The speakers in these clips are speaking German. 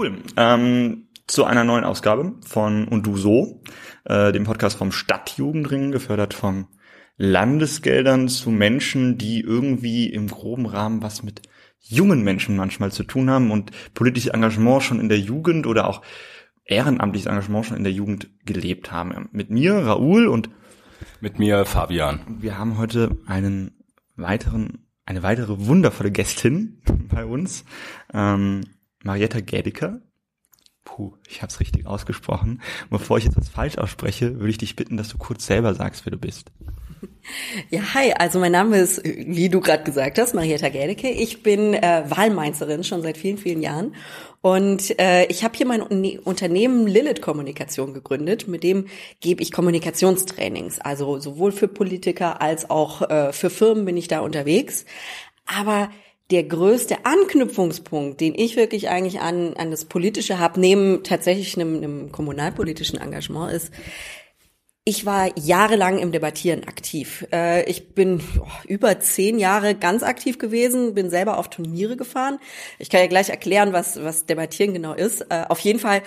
Cool. Ähm, zu einer neuen Ausgabe von Und du so, äh, dem Podcast vom Stadtjugendring, gefördert vom Landesgeldern zu Menschen, die irgendwie im groben Rahmen was mit jungen Menschen manchmal zu tun haben und politisches Engagement schon in der Jugend oder auch ehrenamtliches Engagement schon in der Jugend gelebt haben. Mit mir, Raoul und mit mir, Fabian. Wir haben heute einen weiteren, eine weitere wundervolle Gästin bei uns, ähm, Marietta Gädiker. Puh, ich habe es richtig ausgesprochen. Bevor ich jetzt was falsch ausspreche, würde ich dich bitten, dass du kurz selber sagst, wer du bist. Ja, hi, also mein Name ist, wie du gerade gesagt hast, Marietta Gädecke. Ich bin äh, Wahlmeinzerin schon seit vielen, vielen Jahren. Und äh, ich habe hier mein Unternehmen Lilith Kommunikation gegründet. Mit dem gebe ich Kommunikationstrainings. Also sowohl für Politiker als auch äh, für Firmen bin ich da unterwegs. Aber der größte Anknüpfungspunkt, den ich wirklich eigentlich an, an das Politische habe, neben tatsächlich einem, einem kommunalpolitischen Engagement, ist, ich war jahrelang im Debattieren aktiv. Äh, ich bin über zehn Jahre ganz aktiv gewesen, bin selber auf Turniere gefahren. Ich kann ja gleich erklären, was, was Debattieren genau ist. Äh, auf jeden Fall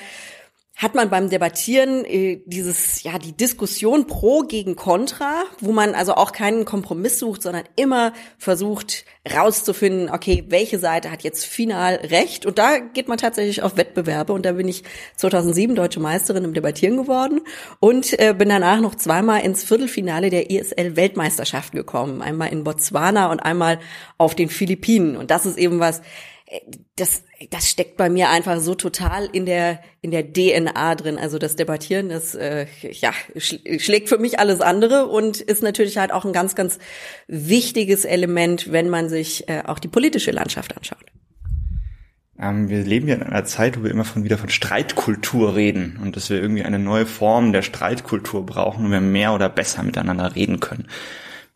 hat man beim Debattieren äh, dieses, ja, die Diskussion pro gegen contra, wo man also auch keinen Kompromiss sucht, sondern immer versucht rauszufinden, okay, welche Seite hat jetzt final recht? Und da geht man tatsächlich auf Wettbewerbe und da bin ich 2007 deutsche Meisterin im Debattieren geworden und äh, bin danach noch zweimal ins Viertelfinale der ESL Weltmeisterschaften gekommen. Einmal in Botswana und einmal auf den Philippinen. Und das ist eben was, das, das steckt bei mir einfach so total in der in der DNA drin. Also das Debattieren, das äh, ja schlägt für mich alles andere und ist natürlich halt auch ein ganz ganz wichtiges Element, wenn man sich äh, auch die politische Landschaft anschaut. Ähm, wir leben ja in einer Zeit, wo wir immer von wieder von Streitkultur reden und dass wir irgendwie eine neue Form der Streitkultur brauchen, wo wir mehr oder besser miteinander reden können.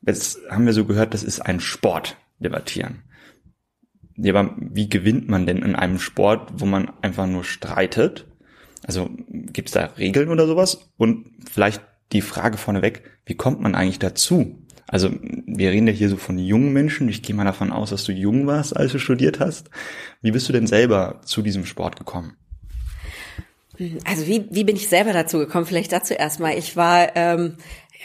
Jetzt haben wir so gehört, das ist ein Sport, debattieren. Ja, aber wie gewinnt man denn in einem Sport, wo man einfach nur streitet? Also gibt es da Regeln oder sowas? Und vielleicht die Frage vorneweg, wie kommt man eigentlich dazu? Also wir reden ja hier so von jungen Menschen. Ich gehe mal davon aus, dass du jung warst, als du studiert hast. Wie bist du denn selber zu diesem Sport gekommen? Also wie, wie bin ich selber dazu gekommen? Vielleicht dazu erstmal. Ich war ähm,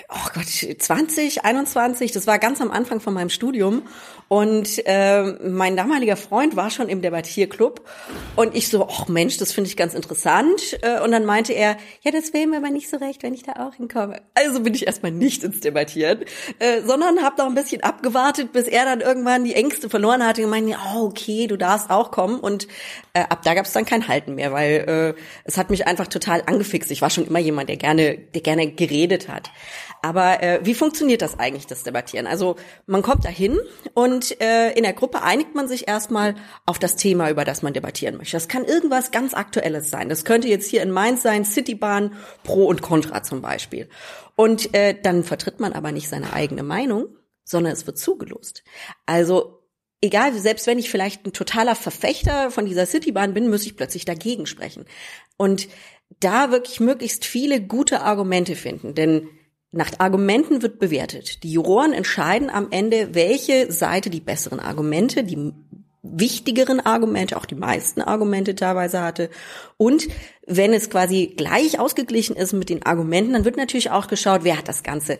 oh Gott, 20, 21, das war ganz am Anfang von meinem Studium und äh, mein damaliger Freund war schon im Debattierclub und ich so, ach Mensch, das finde ich ganz interessant äh, und dann meinte er, ja, das wäre mir aber nicht so recht, wenn ich da auch hinkomme. Also bin ich erstmal nicht ins Debattieren, äh, sondern habe noch ein bisschen abgewartet, bis er dann irgendwann die Ängste verloren hatte und meinte, oh, okay, du darfst auch kommen und äh, ab da gab es dann kein Halten mehr, weil äh, es hat mich einfach total angefixt. Ich war schon immer jemand, der gerne, der gerne geredet hat. Aber äh, wie funktioniert das eigentlich, das Debattieren? Also man kommt dahin und äh, in der Gruppe einigt man sich erstmal auf das Thema, über das man debattieren möchte. Das kann irgendwas ganz Aktuelles sein. Das könnte jetzt hier in Mainz sein, Citybahn, Pro und Contra zum Beispiel. Und äh, dann vertritt man aber nicht seine eigene Meinung, sondern es wird zugelost. Also egal, selbst wenn ich vielleicht ein totaler Verfechter von dieser Citybahn bin, muss ich plötzlich dagegen sprechen. Und da wirklich möglichst viele gute Argumente finden, denn nach Argumenten wird bewertet. Die Juroren entscheiden am Ende, welche Seite die besseren Argumente, die wichtigeren Argumente, auch die meisten Argumente teilweise hatte. Und wenn es quasi gleich ausgeglichen ist mit den Argumenten, dann wird natürlich auch geschaut, wer hat das Ganze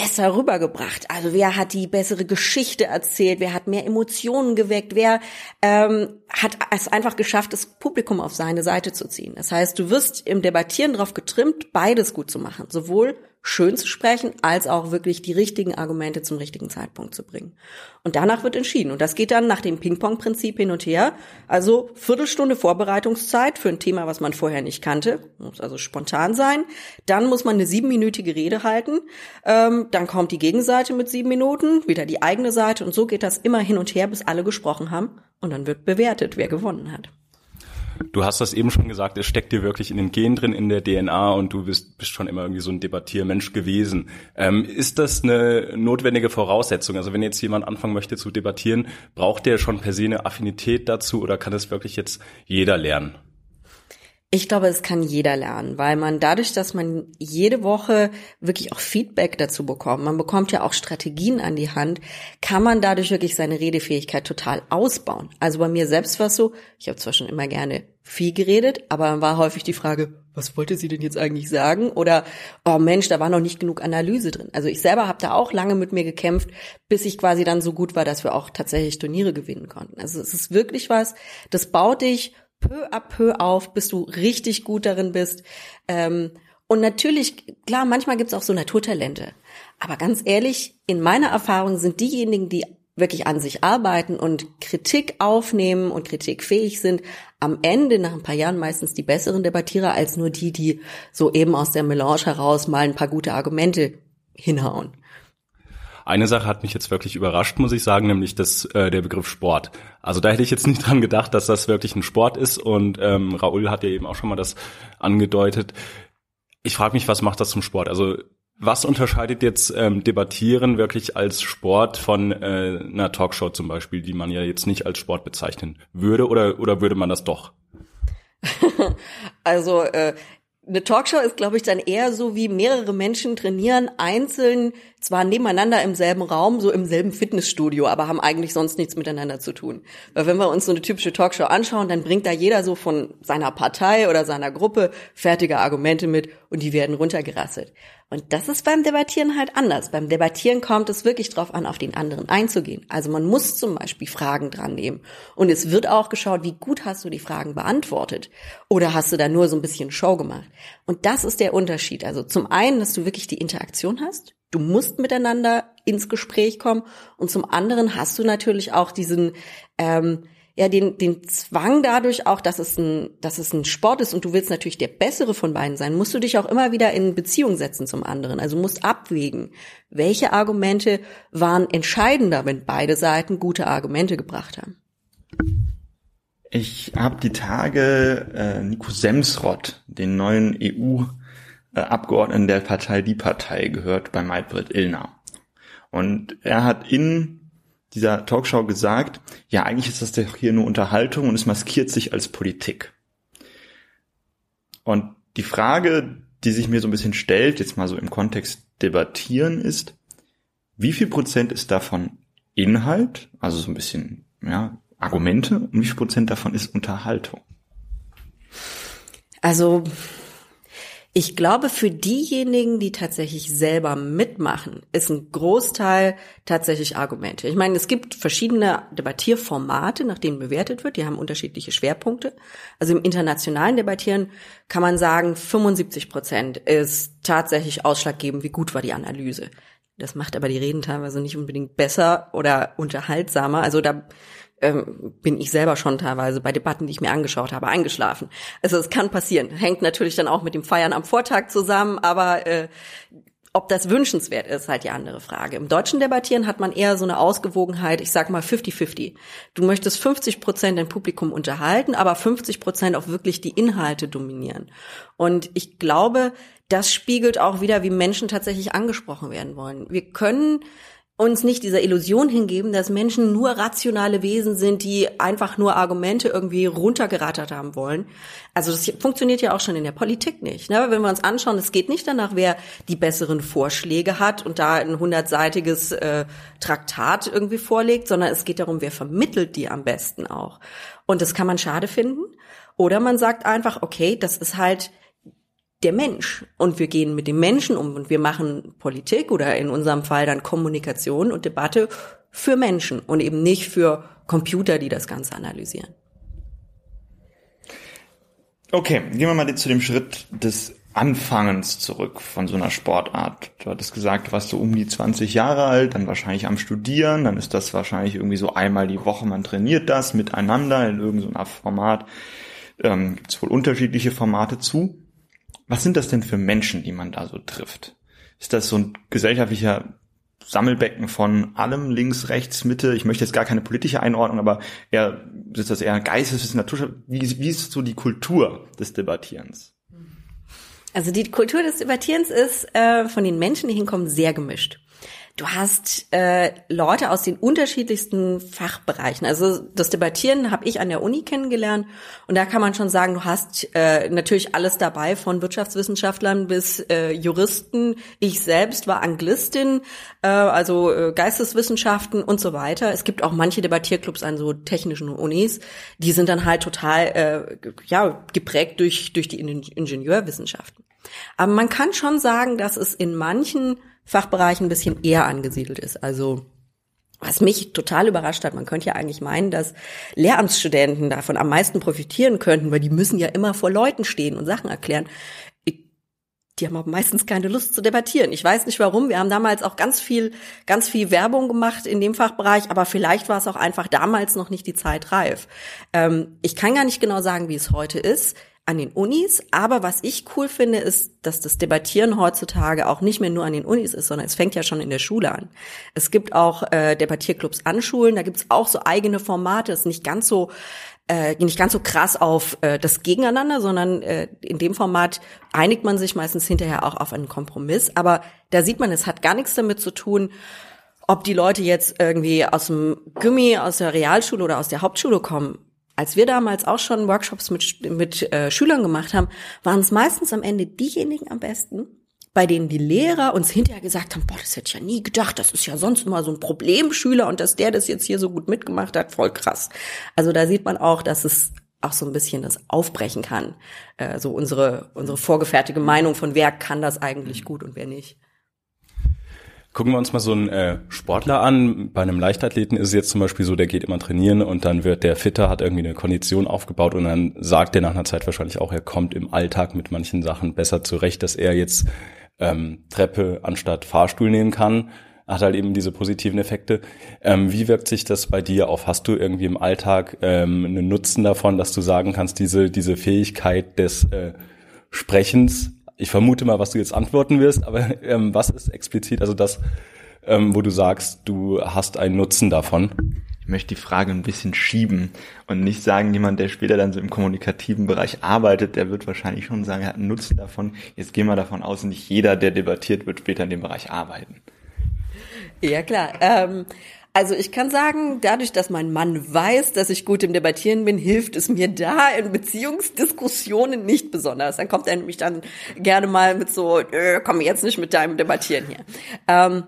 besser rübergebracht. Also wer hat die bessere Geschichte erzählt, wer hat mehr Emotionen geweckt, wer ähm, hat es einfach geschafft, das Publikum auf seine Seite zu ziehen. Das heißt, du wirst im Debattieren darauf getrimmt, beides gut zu machen. Sowohl schön zu sprechen, als auch wirklich die richtigen Argumente zum richtigen Zeitpunkt zu bringen. Und danach wird entschieden. Und das geht dann nach dem Ping-Pong-Prinzip hin und her. Also Viertelstunde Vorbereitungszeit für ein Thema, was man vorher nicht kannte. Muss also spontan sein. Dann muss man eine siebenminütige Rede halten. Ähm, dann kommt die Gegenseite mit sieben Minuten, wieder die eigene Seite. Und so geht das immer hin und her, bis alle gesprochen haben. Und dann wird bewertet, wer gewonnen hat. Du hast das eben schon gesagt, es steckt dir wirklich in den Gen drin, in der DNA und du bist, bist schon immer irgendwie so ein Debattiermensch gewesen. Ähm, ist das eine notwendige Voraussetzung? Also wenn jetzt jemand anfangen möchte zu debattieren, braucht der schon per se eine Affinität dazu oder kann das wirklich jetzt jeder lernen? Ich glaube, es kann jeder lernen, weil man dadurch, dass man jede Woche wirklich auch Feedback dazu bekommt, man bekommt ja auch Strategien an die Hand, kann man dadurch wirklich seine Redefähigkeit total ausbauen. Also bei mir selbst war es so, ich habe zwar schon immer gerne viel geredet, aber dann war häufig die Frage, was wollte sie denn jetzt eigentlich sagen? Oder, oh Mensch, da war noch nicht genug Analyse drin. Also ich selber habe da auch lange mit mir gekämpft, bis ich quasi dann so gut war, dass wir auch tatsächlich Turniere gewinnen konnten. Also es ist wirklich was, das baut dich peu à peu auf, bis du richtig gut darin bist. Ähm, und natürlich, klar, manchmal gibt's auch so Naturtalente. Aber ganz ehrlich, in meiner Erfahrung sind diejenigen, die wirklich an sich arbeiten und Kritik aufnehmen und kritikfähig sind, am Ende nach ein paar Jahren meistens die besseren Debattierer als nur die, die so eben aus der Melange heraus mal ein paar gute Argumente hinhauen. Eine Sache hat mich jetzt wirklich überrascht, muss ich sagen, nämlich das, äh, der Begriff Sport. Also da hätte ich jetzt nicht dran gedacht, dass das wirklich ein Sport ist. Und ähm, Raoul hat ja eben auch schon mal das angedeutet. Ich frage mich, was macht das zum Sport? Also was unterscheidet jetzt ähm, Debattieren wirklich als Sport von äh, einer Talkshow zum Beispiel, die man ja jetzt nicht als Sport bezeichnen würde, oder, oder würde man das doch? also äh, eine Talkshow ist, glaube ich, dann eher so wie mehrere Menschen trainieren einzeln, zwar nebeneinander im selben Raum, so im selben Fitnessstudio, aber haben eigentlich sonst nichts miteinander zu tun. Weil wenn wir uns so eine typische Talkshow anschauen, dann bringt da jeder so von seiner Partei oder seiner Gruppe fertige Argumente mit und die werden runtergerasselt. Und das ist beim Debattieren halt anders. Beim Debattieren kommt es wirklich drauf an, auf den anderen einzugehen. Also man muss zum Beispiel Fragen dran nehmen. Und es wird auch geschaut, wie gut hast du die Fragen beantwortet? Oder hast du da nur so ein bisschen Show gemacht? Und das ist der Unterschied. Also zum einen, dass du wirklich die Interaktion hast. Du musst miteinander ins Gespräch kommen. Und zum anderen hast du natürlich auch diesen, ähm, ja den, den Zwang dadurch auch, dass es ein, dass es ein Sport ist und du willst natürlich der bessere von beiden sein, musst du dich auch immer wieder in Beziehung setzen zum anderen. Also musst abwägen, welche Argumente waren entscheidender, wenn beide Seiten gute Argumente gebracht haben. Ich habe die Tage äh, Nico Semsrott, den neuen EU-Abgeordneten der Partei Die Partei, gehört bei Maybrit Illner. Und er hat in dieser Talkshow gesagt, ja, eigentlich ist das doch hier nur Unterhaltung und es maskiert sich als Politik. Und die Frage, die sich mir so ein bisschen stellt, jetzt mal so im Kontext debattieren, ist, wie viel Prozent ist davon Inhalt, also so ein bisschen, ja, Argumente und wie viel Prozent davon ist Unterhaltung? Also ich glaube, für diejenigen, die tatsächlich selber mitmachen, ist ein Großteil tatsächlich Argumente. Ich meine, es gibt verschiedene Debattierformate, nach denen bewertet wird. Die haben unterschiedliche Schwerpunkte. Also im internationalen Debattieren kann man sagen, 75 Prozent ist tatsächlich ausschlaggebend, wie gut war die Analyse. Das macht aber die Reden teilweise nicht unbedingt besser oder unterhaltsamer. Also da ähm, bin ich selber schon teilweise bei Debatten, die ich mir angeschaut habe, eingeschlafen. Also es kann passieren. Hängt natürlich dann auch mit dem Feiern am Vortag zusammen, aber äh, ob das wünschenswert ist, halt die andere Frage. Im deutschen Debattieren hat man eher so eine Ausgewogenheit, ich sag mal 50-50. Du möchtest 50 Prozent dein Publikum unterhalten, aber 50 Prozent auch wirklich die Inhalte dominieren. Und ich glaube, das spiegelt auch wieder, wie Menschen tatsächlich angesprochen werden wollen. Wir können uns nicht dieser Illusion hingeben, dass Menschen nur rationale Wesen sind, die einfach nur Argumente irgendwie runtergerattert haben wollen. Also das funktioniert ja auch schon in der Politik nicht. Ne? Wenn wir uns anschauen, es geht nicht danach, wer die besseren Vorschläge hat und da ein hundertseitiges äh, Traktat irgendwie vorlegt, sondern es geht darum, wer vermittelt die am besten auch. Und das kann man schade finden. Oder man sagt einfach, okay, das ist halt der Mensch und wir gehen mit dem Menschen um und wir machen Politik oder in unserem Fall dann Kommunikation und Debatte für Menschen und eben nicht für Computer, die das Ganze analysieren. Okay, gehen wir mal zu dem Schritt des Anfangens zurück von so einer Sportart. Du hattest gesagt, du warst so um die 20 Jahre alt, dann wahrscheinlich am Studieren, dann ist das wahrscheinlich irgendwie so einmal die Woche, man trainiert das miteinander in irgendeiner Format. Ähm, Gibt es wohl unterschiedliche Formate zu. Was sind das denn für Menschen, die man da so trifft? Ist das so ein gesellschaftlicher Sammelbecken von allem, links, rechts, Mitte? Ich möchte jetzt gar keine politische Einordnung, aber eher, ist das eher Geistes, Natur? Wie, wie ist so die Kultur des Debattierens? Also die Kultur des Debattierens ist äh, von den Menschen, die hinkommen, sehr gemischt. Du hast äh, Leute aus den unterschiedlichsten Fachbereichen. Also das Debattieren habe ich an der Uni kennengelernt und da kann man schon sagen, du hast äh, natürlich alles dabei, von Wirtschaftswissenschaftlern bis äh, Juristen. Ich selbst war Anglistin, äh, also äh, Geisteswissenschaften und so weiter. Es gibt auch manche Debattierclubs an so technischen Unis, die sind dann halt total äh, ja geprägt durch durch die Ingenieurwissenschaften. Aber man kann schon sagen, dass es in manchen Fachbereichen ein bisschen eher angesiedelt ist. Also was mich total überrascht hat, man könnte ja eigentlich meinen, dass Lehramtsstudenten davon am meisten profitieren könnten, weil die müssen ja immer vor Leuten stehen und Sachen erklären. Die haben aber meistens keine Lust zu debattieren. Ich weiß nicht warum. Wir haben damals auch ganz viel, ganz viel Werbung gemacht in dem Fachbereich, aber vielleicht war es auch einfach damals noch nicht die Zeit reif. Ähm, ich kann gar nicht genau sagen, wie es heute ist an den Unis. Aber was ich cool finde, ist, dass das Debattieren heutzutage auch nicht mehr nur an den Unis ist, sondern es fängt ja schon in der Schule an. Es gibt auch äh, Debattierclubs an Schulen, da gibt's auch so eigene Formate. Es ist nicht ganz so äh, nicht ganz so krass auf äh, das Gegeneinander, sondern äh, in dem Format einigt man sich meistens hinterher auch auf einen Kompromiss. Aber da sieht man, es hat gar nichts damit zu tun, ob die Leute jetzt irgendwie aus dem Gummi, aus der Realschule oder aus der Hauptschule kommen als wir damals auch schon Workshops mit, mit äh, Schülern gemacht haben, waren es meistens am Ende diejenigen am besten, bei denen die Lehrer uns hinterher gesagt haben, boah, das hätte ich ja nie gedacht, das ist ja sonst immer so ein Problemschüler und dass der das jetzt hier so gut mitgemacht hat, voll krass. Also da sieht man auch, dass es auch so ein bisschen das aufbrechen kann, äh, so unsere, unsere vorgefertigte Meinung von wer kann das eigentlich gut und wer nicht. Gucken wir uns mal so einen äh, Sportler an. Bei einem Leichtathleten ist es jetzt zum Beispiel so, der geht immer trainieren und dann wird der fitter, hat irgendwie eine Kondition aufgebaut und dann sagt er nach einer Zeit wahrscheinlich auch, er kommt im Alltag mit manchen Sachen besser zurecht, dass er jetzt ähm, Treppe anstatt Fahrstuhl nehmen kann. Hat halt eben diese positiven Effekte. Ähm, wie wirkt sich das bei dir auf? Hast du irgendwie im Alltag ähm, einen Nutzen davon, dass du sagen kannst, diese, diese Fähigkeit des äh, Sprechens ich vermute mal, was du jetzt antworten wirst, aber ähm, was ist explizit, also das, ähm, wo du sagst, du hast einen Nutzen davon? Ich möchte die Frage ein bisschen schieben und nicht sagen, jemand, der später dann so im kommunikativen Bereich arbeitet, der wird wahrscheinlich schon sagen, er hat einen Nutzen davon. Jetzt gehen wir davon aus, nicht jeder, der debattiert, wird später in dem Bereich arbeiten. Ja, klar. Ähm, also ich kann sagen, dadurch, dass mein Mann weiß, dass ich gut im Debattieren bin, hilft es mir da in Beziehungsdiskussionen nicht besonders. Dann kommt er nämlich dann gerne mal mit so, komm jetzt nicht mit deinem Debattieren hier. Ähm,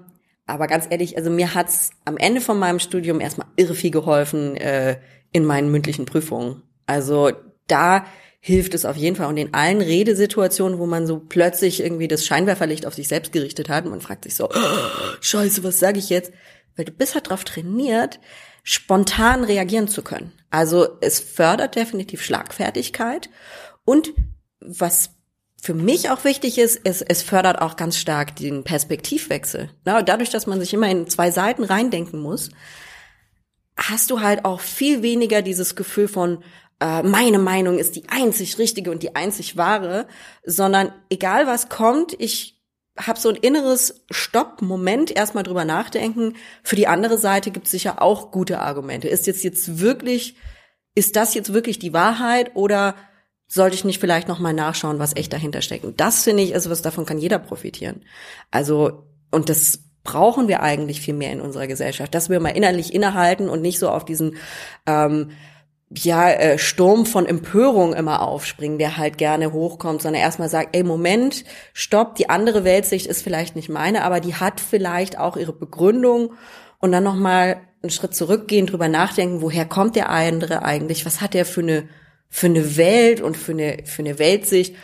aber ganz ehrlich, also mir hat's am Ende von meinem Studium erstmal irre viel geholfen äh, in meinen mündlichen Prüfungen. Also da hilft es auf jeden Fall. Und in allen Redesituationen, wo man so plötzlich irgendwie das Scheinwerferlicht auf sich selbst gerichtet hat und man fragt sich so, oh, scheiße, was sage ich jetzt? Weil du bist halt darauf trainiert, spontan reagieren zu können. Also es fördert definitiv Schlagfertigkeit und was für mich auch wichtig ist, es, es fördert auch ganz stark den Perspektivwechsel. Na, dadurch, dass man sich immer in zwei Seiten reindenken muss, hast du halt auch viel weniger dieses Gefühl von, äh, meine Meinung ist die einzig richtige und die einzig wahre, sondern egal was kommt, ich habe so ein inneres Stopp-Moment, erstmal drüber nachdenken. Für die andere Seite gibt es sicher auch gute Argumente. Ist jetzt jetzt wirklich, ist das jetzt wirklich die Wahrheit oder sollte ich nicht vielleicht noch mal nachschauen, was echt dahinter steckt? Und das finde ich ist was davon kann jeder profitieren. Also und das brauchen wir eigentlich viel mehr in unserer Gesellschaft, dass wir mal innerlich innehalten und nicht so auf diesen ähm, ja, äh, Sturm von Empörung immer aufspringen, der halt gerne hochkommt, sondern erstmal sagt, ey, Moment, stopp, die andere Weltsicht ist vielleicht nicht meine, aber die hat vielleicht auch ihre Begründung. Und dann nochmal einen Schritt zurückgehen, drüber nachdenken, woher kommt der andere eigentlich, was hat der für eine, für eine Welt und für eine, für eine Weltsicht?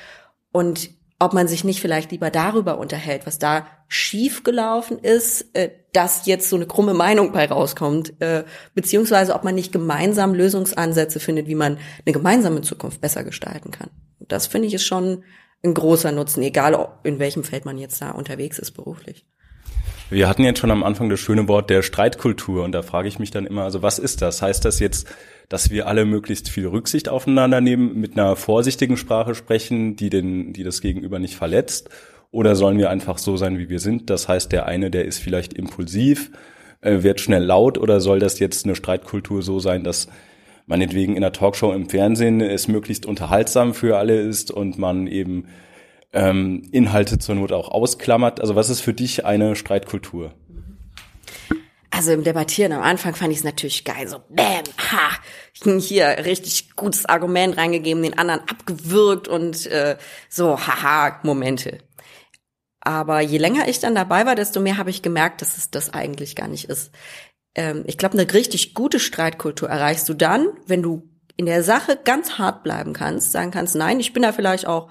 Und ob man sich nicht vielleicht lieber darüber unterhält, was da schief gelaufen ist, äh, dass jetzt so eine krumme Meinung bei rauskommt, äh, beziehungsweise ob man nicht gemeinsam Lösungsansätze findet, wie man eine gemeinsame Zukunft besser gestalten kann. Das finde ich ist schon ein großer Nutzen, egal in welchem Feld man jetzt da unterwegs ist beruflich. Wir hatten jetzt schon am Anfang das schöne Wort der Streitkultur und da frage ich mich dann immer, also was ist das? Heißt das jetzt, dass wir alle möglichst viel Rücksicht aufeinander nehmen, mit einer vorsichtigen Sprache sprechen, die den, die das Gegenüber nicht verletzt? Oder sollen wir einfach so sein, wie wir sind? Das heißt, der eine, der ist vielleicht impulsiv, äh, wird schnell laut oder soll das jetzt eine Streitkultur so sein, dass meinetwegen in der Talkshow im Fernsehen es möglichst unterhaltsam für alle ist und man eben ähm, Inhalte zur Not auch ausklammert. Also was ist für dich eine Streitkultur? also im Debattieren am Anfang fand ich es natürlich geil, so bam, ha, hier richtig gutes Argument reingegeben, den anderen abgewürgt und äh, so haha Momente. Aber je länger ich dann dabei war, desto mehr habe ich gemerkt, dass es das eigentlich gar nicht ist. Ähm, ich glaube, eine richtig gute Streitkultur erreichst du dann, wenn du in der Sache ganz hart bleiben kannst, sagen kannst, nein, ich bin da vielleicht auch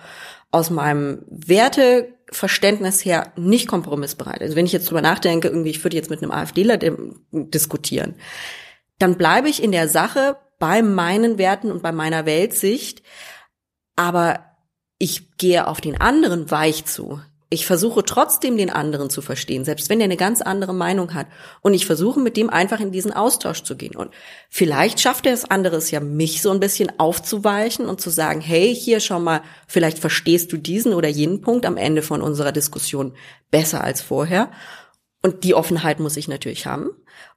aus meinem Werteverständnis her nicht kompromissbereit. Also wenn ich jetzt drüber nachdenke, irgendwie, ich würde jetzt mit einem AfDler diskutieren, dann bleibe ich in der Sache bei meinen Werten und bei meiner Weltsicht, aber ich gehe auf den anderen weich zu ich versuche trotzdem den anderen zu verstehen, selbst wenn er eine ganz andere Meinung hat. Und ich versuche mit dem einfach in diesen Austausch zu gehen. Und vielleicht schafft er es anderes ja, mich so ein bisschen aufzuweichen und zu sagen, hey, hier schau mal, vielleicht verstehst du diesen oder jenen Punkt am Ende von unserer Diskussion besser als vorher. Und die Offenheit muss ich natürlich haben.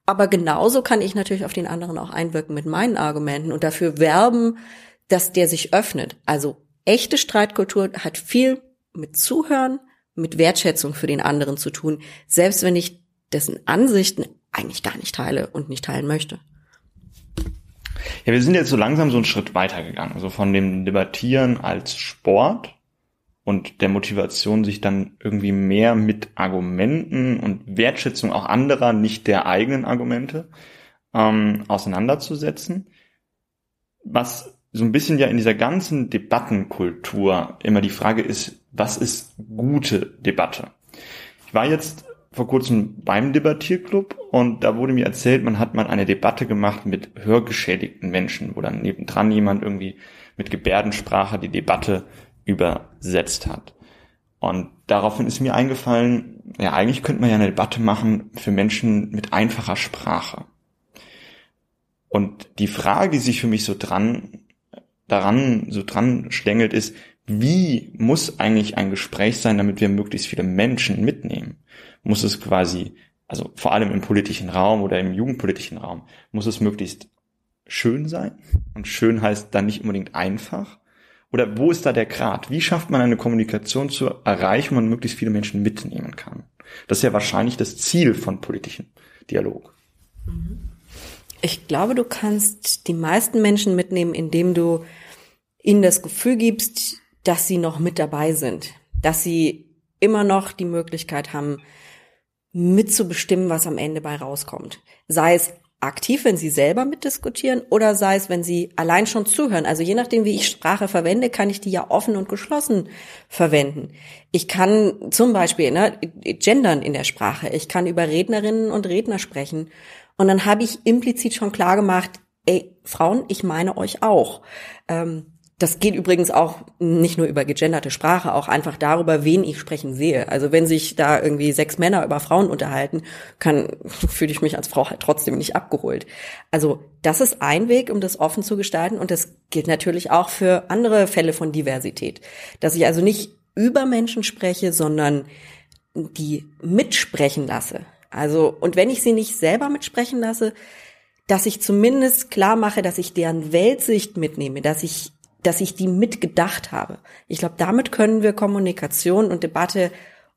Aber genauso kann ich natürlich auf den anderen auch einwirken mit meinen Argumenten und dafür werben, dass der sich öffnet. Also echte Streitkultur hat viel mit Zuhören, mit Wertschätzung für den anderen zu tun, selbst wenn ich dessen Ansichten eigentlich gar nicht teile und nicht teilen möchte. Ja, wir sind jetzt so langsam so einen Schritt weitergegangen, also von dem Debattieren als Sport und der Motivation, sich dann irgendwie mehr mit Argumenten und Wertschätzung auch anderer, nicht der eigenen Argumente, ähm, auseinanderzusetzen. Was so ein bisschen ja in dieser ganzen Debattenkultur immer die Frage ist, was ist gute Debatte? Ich war jetzt vor kurzem beim Debattierclub und da wurde mir erzählt, man hat mal eine Debatte gemacht mit hörgeschädigten Menschen, wo dann nebendran jemand irgendwie mit Gebärdensprache die Debatte übersetzt hat. Und daraufhin ist mir eingefallen, ja, eigentlich könnte man ja eine Debatte machen für Menschen mit einfacher Sprache. Und die Frage, die sich für mich so dran daran so dran schlängelt, ist, wie muss eigentlich ein Gespräch sein, damit wir möglichst viele Menschen mitnehmen? Muss es quasi, also vor allem im politischen Raum oder im jugendpolitischen Raum, muss es möglichst schön sein? Und schön heißt dann nicht unbedingt einfach. Oder wo ist da der Grad? Wie schafft man eine Kommunikation zu erreichen, wo man möglichst viele Menschen mitnehmen kann? Das ist ja wahrscheinlich das Ziel von politischem Dialog. Mhm. Ich glaube, du kannst die meisten Menschen mitnehmen, indem du ihnen das Gefühl gibst, dass sie noch mit dabei sind, dass sie immer noch die Möglichkeit haben, mitzubestimmen, was am Ende bei rauskommt. Sei es aktiv, wenn sie selber mitdiskutieren oder sei es, wenn sie allein schon zuhören. Also je nachdem, wie ich Sprache verwende, kann ich die ja offen und geschlossen verwenden. Ich kann zum Beispiel ne, gendern in der Sprache. Ich kann über Rednerinnen und Redner sprechen und dann habe ich implizit schon klar gemacht, ey, Frauen, ich meine euch auch. Ähm, das geht übrigens auch nicht nur über gegenderte Sprache, auch einfach darüber, wen ich sprechen sehe. Also wenn sich da irgendwie sechs Männer über Frauen unterhalten, kann, fühle ich mich als Frau halt trotzdem nicht abgeholt. Also das ist ein Weg, um das offen zu gestalten und das gilt natürlich auch für andere Fälle von Diversität. Dass ich also nicht über Menschen spreche, sondern die mitsprechen lasse. Also, und wenn ich sie nicht selber mitsprechen lasse, dass ich zumindest klar mache, dass ich deren Weltsicht mitnehme, dass ich, dass ich die mitgedacht habe. Ich glaube, damit können wir Kommunikation und Debatte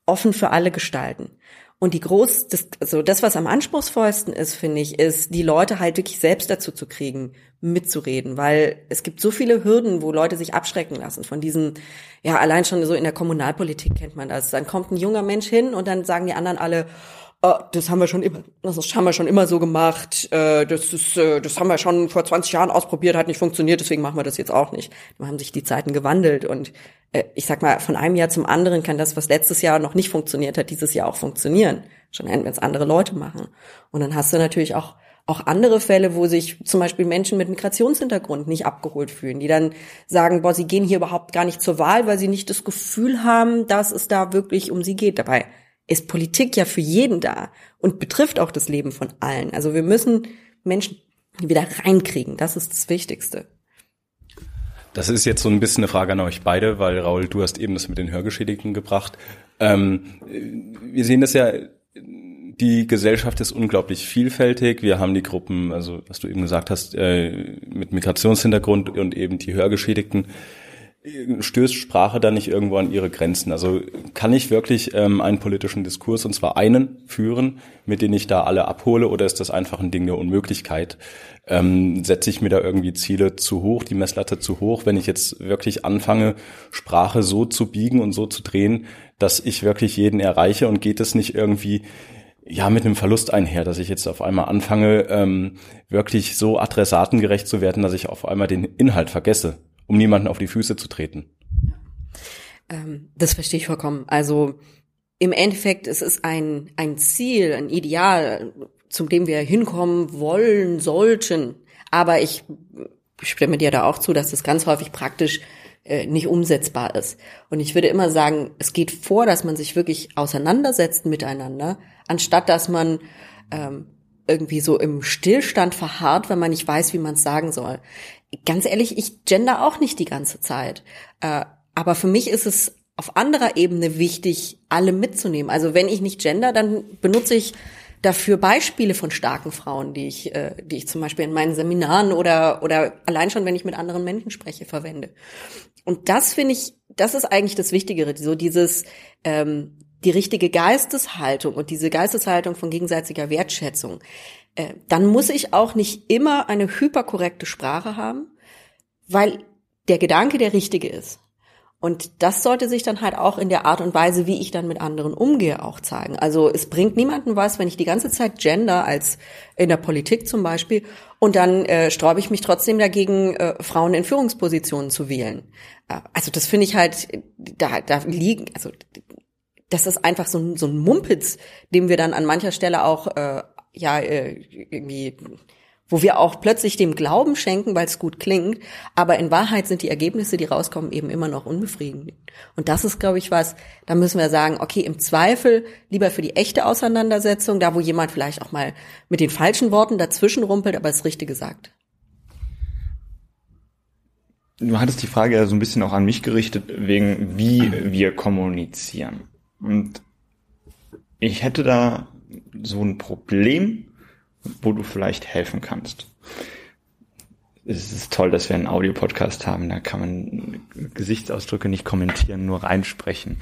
offen für alle gestalten. Und die groß, das, also das, was am anspruchsvollsten ist, finde ich, ist, die Leute halt wirklich selbst dazu zu kriegen, mitzureden, weil es gibt so viele Hürden, wo Leute sich abschrecken lassen von diesen, ja, allein schon so in der Kommunalpolitik kennt man das. Dann kommt ein junger Mensch hin und dann sagen die anderen alle, oh, das haben wir schon immer, das haben wir schon immer so gemacht, äh, das ist, äh, das haben wir schon vor 20 Jahren ausprobiert, hat nicht funktioniert, deswegen machen wir das jetzt auch nicht. Da haben sich die Zeiten gewandelt und äh, ich sag mal, von einem Jahr zum anderen kann das, was letztes Jahr noch nicht funktioniert hat, dieses Jahr auch funktionieren. Schon wenn es andere Leute machen. Und dann hast du natürlich auch auch andere Fälle, wo sich zum Beispiel Menschen mit Migrationshintergrund nicht abgeholt fühlen, die dann sagen, boah, sie gehen hier überhaupt gar nicht zur Wahl, weil sie nicht das Gefühl haben, dass es da wirklich um sie geht. Dabei ist Politik ja für jeden da und betrifft auch das Leben von allen. Also wir müssen Menschen wieder reinkriegen. Das ist das Wichtigste. Das ist jetzt so ein bisschen eine Frage an euch beide, weil Raul, du hast eben das mit den Hörgeschädigten gebracht. Ähm, wir sehen das ja, die Gesellschaft ist unglaublich vielfältig. Wir haben die Gruppen, also was du eben gesagt hast, äh, mit Migrationshintergrund und eben die Hörgeschädigten. Stößt Sprache dann nicht irgendwo an ihre Grenzen? Also kann ich wirklich ähm, einen politischen Diskurs, und zwar einen, führen, mit dem ich da alle abhole, oder ist das einfach ein Ding der Unmöglichkeit? Ähm, setze ich mir da irgendwie Ziele zu hoch, die Messlatte zu hoch, wenn ich jetzt wirklich anfange, Sprache so zu biegen und so zu drehen, dass ich wirklich jeden erreiche und geht es nicht irgendwie ja mit einem Verlust einher, dass ich jetzt auf einmal anfange, ähm, wirklich so adressatengerecht zu werden, dass ich auf einmal den Inhalt vergesse um niemanden auf die Füße zu treten. Ähm, das verstehe ich vollkommen. Also im Endeffekt, es ist ein, ein Ziel, ein Ideal, zum dem wir hinkommen wollen, sollten. Aber ich stimme dir da auch zu, dass das ganz häufig praktisch äh, nicht umsetzbar ist. Und ich würde immer sagen, es geht vor, dass man sich wirklich auseinandersetzt miteinander, anstatt dass man ähm, irgendwie so im Stillstand verharrt, wenn man nicht weiß, wie man es sagen soll ganz ehrlich, ich gender auch nicht die ganze Zeit. Äh, aber für mich ist es auf anderer Ebene wichtig, alle mitzunehmen. Also wenn ich nicht gender, dann benutze ich dafür Beispiele von starken Frauen, die ich, äh, die ich zum Beispiel in meinen Seminaren oder, oder allein schon, wenn ich mit anderen Menschen spreche, verwende. Und das finde ich, das ist eigentlich das Wichtigere, so dieses, ähm, die richtige Geisteshaltung und diese Geisteshaltung von gegenseitiger Wertschätzung. Äh, dann muss ich auch nicht immer eine hyperkorrekte Sprache haben, weil der Gedanke der richtige ist. Und das sollte sich dann halt auch in der Art und Weise, wie ich dann mit anderen umgehe, auch zeigen. Also es bringt niemanden was, wenn ich die ganze Zeit Gender als in der Politik zum Beispiel und dann äh, sträube ich mich trotzdem dagegen, äh, Frauen in Führungspositionen zu wählen. Äh, also das finde ich halt, da, da liegen, also das ist einfach so ein, so ein Mumpitz, dem wir dann an mancher Stelle auch äh, ja äh, irgendwie wo wir auch plötzlich dem Glauben schenken, weil es gut klingt, aber in Wahrheit sind die Ergebnisse, die rauskommen, eben immer noch unbefriedigend. Und das ist, glaube ich, was, da müssen wir sagen, okay, im Zweifel lieber für die echte Auseinandersetzung, da wo jemand vielleicht auch mal mit den falschen Worten dazwischen rumpelt, aber das Richtige sagt. Du hattest die Frage ja so ein bisschen auch an mich gerichtet, wegen wie wir kommunizieren. Und ich hätte da so ein Problem, wo du vielleicht helfen kannst. Es ist toll, dass wir einen Audiopodcast haben. Da kann man Gesichtsausdrücke nicht kommentieren, nur reinsprechen.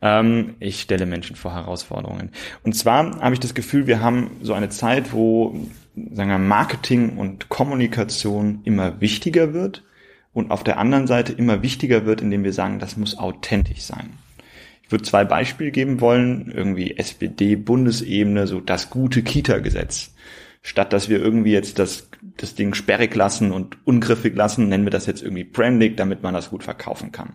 Ähm, ich stelle Menschen vor Herausforderungen. Und zwar habe ich das Gefühl, wir haben so eine Zeit, wo sagen wir, Marketing und Kommunikation immer wichtiger wird und auf der anderen Seite immer wichtiger wird, indem wir sagen, das muss authentisch sein. Ich würde zwei Beispiele geben wollen, irgendwie SPD-Bundesebene, so das gute Kita-Gesetz. Statt dass wir irgendwie jetzt das, das Ding sperrig lassen und ungriffig lassen, nennen wir das jetzt irgendwie brandig, damit man das gut verkaufen kann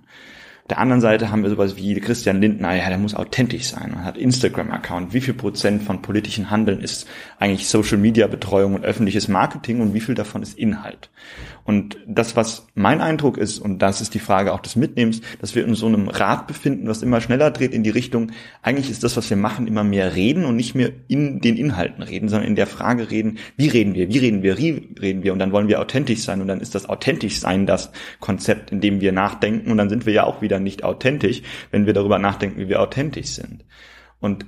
der anderen Seite haben wir sowas wie Christian Lindner, ja, der muss authentisch sein. Man hat Instagram-Account. Wie viel Prozent von politischen Handeln ist eigentlich Social-Media-Betreuung und öffentliches Marketing und wie viel davon ist Inhalt? Und das, was mein Eindruck ist, und das ist die Frage auch des Mitnehmens, dass wir in so einem Rad befinden, was immer schneller dreht in die Richtung, eigentlich ist das, was wir machen, immer mehr reden und nicht mehr in den Inhalten reden, sondern in der Frage reden, wie reden wir, wie reden wir, wie reden wir und dann wollen wir authentisch sein und dann ist das authentisch sein das Konzept, in dem wir nachdenken und dann sind wir ja auch wieder wieder nicht authentisch, wenn wir darüber nachdenken, wie wir authentisch sind. Und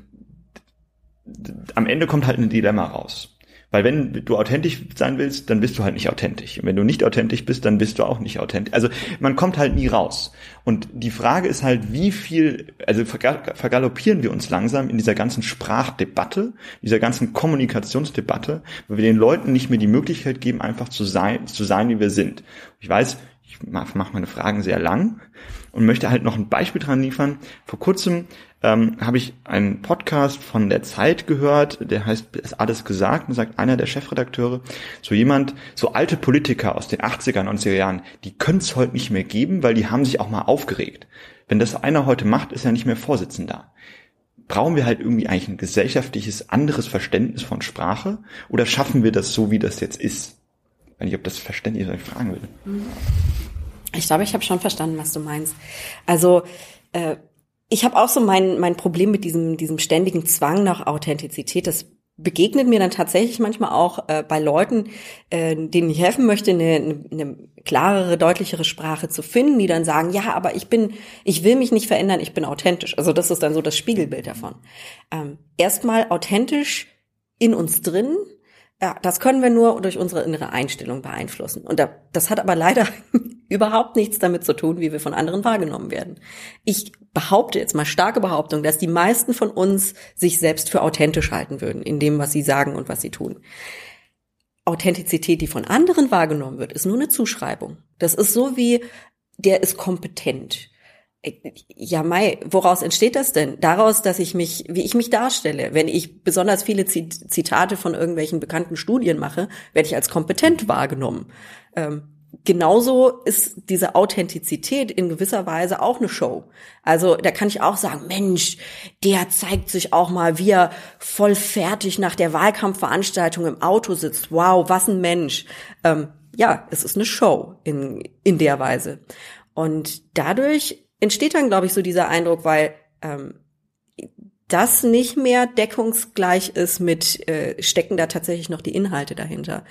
am Ende kommt halt ein Dilemma raus. Weil wenn du authentisch sein willst, dann bist du halt nicht authentisch. Und wenn du nicht authentisch bist, dann bist du auch nicht authentisch. Also man kommt halt nie raus. Und die Frage ist halt, wie viel, also vergaloppieren wir uns langsam in dieser ganzen Sprachdebatte, dieser ganzen Kommunikationsdebatte, weil wir den Leuten nicht mehr die Möglichkeit geben, einfach zu sein, zu sein, wie wir sind. Ich weiß, ich mache meine Fragen sehr lang, und möchte halt noch ein Beispiel dran liefern. Vor kurzem ähm, habe ich einen Podcast von der Zeit gehört, der heißt ist alles gesagt und sagt einer der Chefredakteure, so jemand, so alte Politiker aus den 80er, 90er Jahren, die können es heute nicht mehr geben, weil die haben sich auch mal aufgeregt. Wenn das einer heute macht, ist er nicht mehr Vorsitzender. Brauchen wir halt irgendwie eigentlich ein gesellschaftliches anderes Verständnis von Sprache oder schaffen wir das so, wie das jetzt ist? Ich weiß nicht, ob das Verständnis, was ich fragen will. Mhm. Ich glaube, ich habe schon verstanden, was du meinst. Also äh, ich habe auch so mein, mein Problem mit diesem, diesem ständigen Zwang nach Authentizität. Das begegnet mir dann tatsächlich manchmal auch äh, bei Leuten, äh, denen ich helfen möchte, eine, eine, klarere, deutlichere Sprache zu finden, die dann sagen, ja, aber ich bin, ich will mich nicht verändern, ich bin authentisch. Also das ist dann so das Spiegelbild davon. Ähm, Erstmal authentisch in uns drin, Ja, das können wir nur durch unsere innere Einstellung beeinflussen. Und das hat aber leider überhaupt nichts damit zu tun, wie wir von anderen wahrgenommen werden. Ich behaupte jetzt mal starke Behauptung, dass die meisten von uns sich selbst für authentisch halten würden in dem, was sie sagen und was sie tun. Authentizität, die von anderen wahrgenommen wird, ist nur eine Zuschreibung. Das ist so wie, der ist kompetent. Ja, Mai, woraus entsteht das denn? Daraus, dass ich mich, wie ich mich darstelle. Wenn ich besonders viele Zitate von irgendwelchen bekannten Studien mache, werde ich als kompetent wahrgenommen. Ähm, genauso ist diese Authentizität in gewisser Weise auch eine Show. Also da kann ich auch sagen, Mensch, der zeigt sich auch mal, wie er voll fertig nach der Wahlkampfveranstaltung im Auto sitzt. Wow, was ein Mensch. Ähm, ja, es ist eine Show in, in der Weise. Und dadurch entsteht dann, glaube ich, so dieser Eindruck, weil ähm, das nicht mehr deckungsgleich ist mit, äh, stecken da tatsächlich noch die Inhalte dahinter.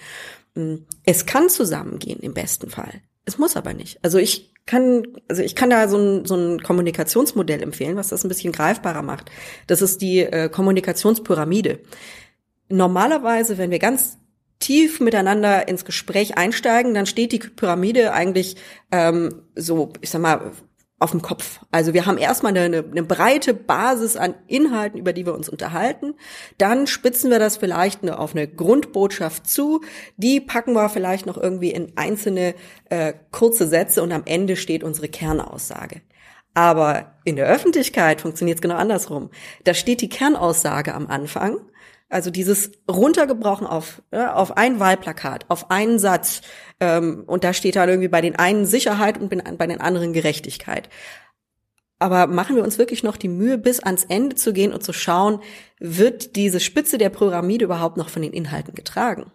Hm, es kann zusammengehen im besten Fall. Es muss aber nicht. Also ich kann, also ich kann da so ein, so ein Kommunikationsmodell empfehlen, was das ein bisschen greifbarer macht. Das ist die äh, Kommunikationspyramide. Normalerweise, wenn wir ganz tief miteinander ins Gespräch einsteigen, dann steht die Pyramide eigentlich ähm, so, ich sag mal, auf dem Kopf. Also wir haben erstmal eine, eine, breite Basis an Inhalten, über die wir uns unterhalten. Dann spitzen wir das vielleicht auf eine Grundbotschaft zu. Die packen wir vielleicht noch irgendwie in einzelne äh, kurze Sätze und am Ende steht unsere Kernaussage. Aber in der Öffentlichkeit funktioniert es genau andersrum. Da steht die Kernaussage am Anfang also dieses runtergebrochen auf, ja, auf ein Wahlplakat, auf einen Satz. Ähm, und da steht dann irgendwie bei den einen Sicherheit und bei den anderen Gerechtigkeit. Aber machen wir uns wirklich noch die Mühe, bis ans Ende zu gehen und zu schauen, wird diese Spitze der Pyramide überhaupt noch von den Inhalten getragen?